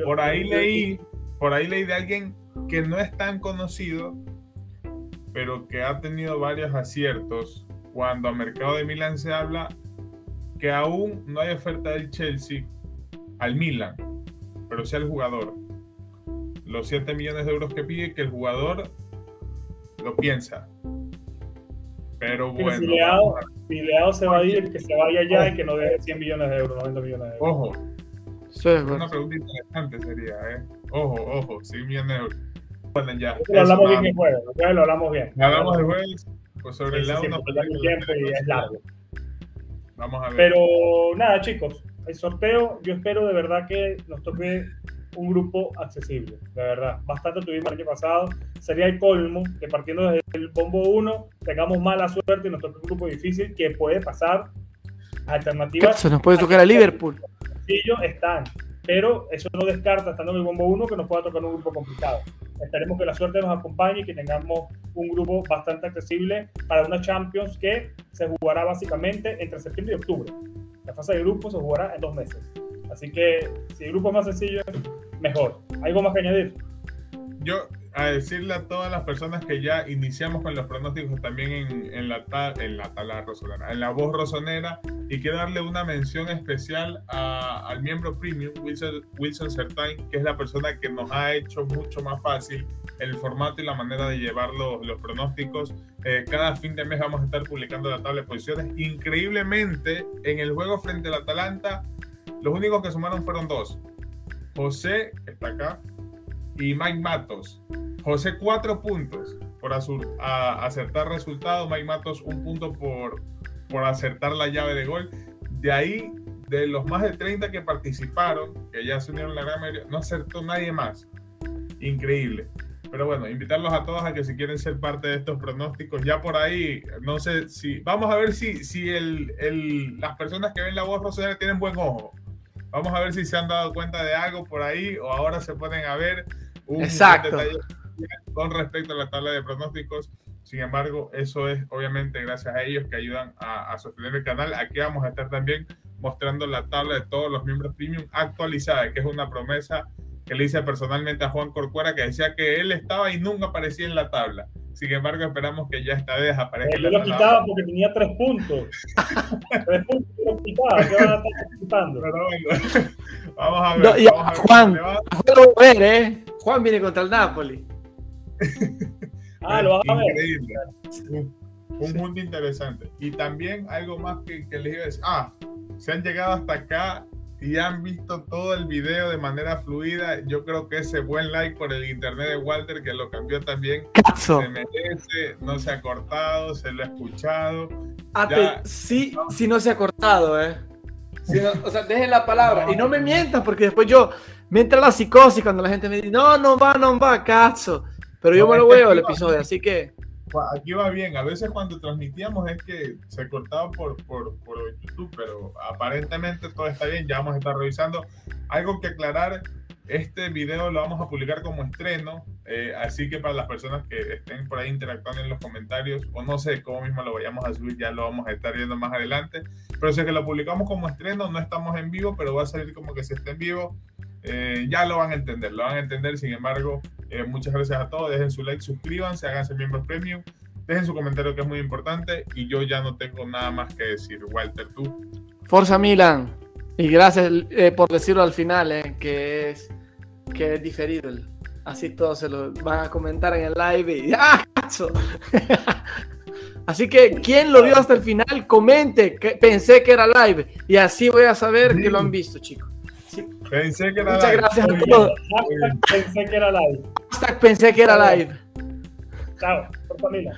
por ahí leí, por ahí leí de alguien que no es tan conocido, pero que ha tenido varios aciertos cuando a mercado de Milan se habla que aún no hay oferta del Chelsea al Milan, pero sí al jugador. Los 7 millones de euros que pide, que el jugador lo piensa. Pero bueno. Si Leao, se va a ir, que se vaya ya y que no deje 100 millones de euros, 90 millones de euros. Ojo. Sí, Una pregunta interesante sería, ¿eh? Ojo, ojo, 100 millones de euros. Bueno, ya. Lo hablamos bien el jueves, lo hablamos bien. Hablamos de jueves, pues sobre el lado no tiempo y es largo. Vamos a ver. Pero nada, chicos, el sorteo, yo espero de verdad que nos toque un grupo accesible, de verdad. Bastante tuvimos el año pasado. Sería el colmo que partiendo desde el bombo 1 tengamos mala suerte y nos toque un grupo difícil que puede pasar. Alternativas. Se nos puede tocar a Liverpool. Ellos están, pero eso no descarta, estando en el bombo 1, que nos pueda tocar un grupo complicado. Esperemos que la suerte nos acompañe y que tengamos un grupo bastante accesible para una Champions que se jugará básicamente entre septiembre y octubre La fase de grupos se jugará en dos meses. Así que si el grupo es más sencillo, mejor. ¿Algo más que añadir? Yo, a decirle a todas las personas que ya iniciamos con los pronósticos también en, en la, ta- en la tala rosonera, en la voz rosonera, y quiero darle una mención especial a- al miembro premium, Wilson, Wilson Certain, que es la persona que nos ha hecho mucho más fácil el formato y la manera de llevar los, los pronósticos. Eh, cada fin de mes vamos a estar publicando la tabla de posiciones. Increíblemente, en el juego frente al Atalanta, los únicos que sumaron fueron dos. José, que está acá, y Mike Matos. José, cuatro puntos por a- acertar resultado. Mike Matos, un punto por, por acertar la llave de gol. De ahí, de los más de 30 que participaron, que ya se unieron la gran mayoría, no acertó nadie más. Increíble. Pero bueno, invitarlos a todos a que si quieren ser parte de estos pronósticos, ya por ahí, no sé si, vamos a ver si, si el, el- las personas que ven la voz rosada tienen buen ojo. Vamos a ver si se han dado cuenta de algo por ahí o ahora se ponen a ver un Exacto. con respecto a la tabla de pronósticos. Sin embargo, eso es obviamente gracias a ellos que ayudan a, a sostener el canal. Aquí vamos a estar también mostrando la tabla de todos los miembros premium actualizada, que es una promesa que le hice personalmente a Juan Corcuera, que decía que él estaba y nunca aparecía en la tabla. Sin embargo, esperamos que ya esta vez aparezca. en Yo lo quitaba porque tenía tres puntos. tres puntos lo quitaba. ¿Qué van a estar quitando? Pero bueno, vamos a ver. No, vamos a ver Juan. Juan lo va a ver, ¿eh? Juan viene contra el Napoli. Ah, lo vas a ver. Increíble. Un mundo interesante. Y también algo más que, que les iba a decir. Ah, se han llegado hasta acá y han visto todo el video de manera fluida. Yo creo que ese buen like por el internet de Walter, que lo cambió también, Cazo. se merece. No se ha cortado, se lo ha escuchado. Ate- Ya. sí, sí no se ha cortado, ¿eh? No- o sea, dejen la palabra. Y no me mientan, porque después yo me entra la psicosis cuando la gente me dice, no, no va, no va, cazo. Pero yo No, me lo veo el episodio, así que Aquí va bien. A veces cuando transmitíamos es que se cortaba por, por, por YouTube, pero aparentemente todo está bien. Ya vamos a estar revisando. Algo que aclarar, este video lo vamos a publicar como estreno, eh, así que para las personas que estén por ahí interactuando en los comentarios, o no sé cómo mismo lo vayamos a subir, ya lo vamos a estar viendo más adelante. Pero si es que lo publicamos como estreno, no estamos en vivo, pero va a salir como que si está en vivo. Eh, ya lo van a entender, lo van a entender. Sin embargo, eh, muchas gracias a todos. Dejen su like, suscríbanse, háganse miembros premium. Dejen su comentario que es muy importante. Y yo ya no tengo nada más que decir. Walter, tú. Forza Milan. Y gracias eh, por decirlo al final, eh, que es que es diferido. Así todos se lo van a comentar en el live y ¡ah! Así que quien lo vio hasta el final, comente que pensé que era live y así voy a saber que lo han visto, chicos. Pensé que era Muchas live. gracias a todos. Hashtag pensé que era live. hashtag pensé que era live. Chao. Por familia.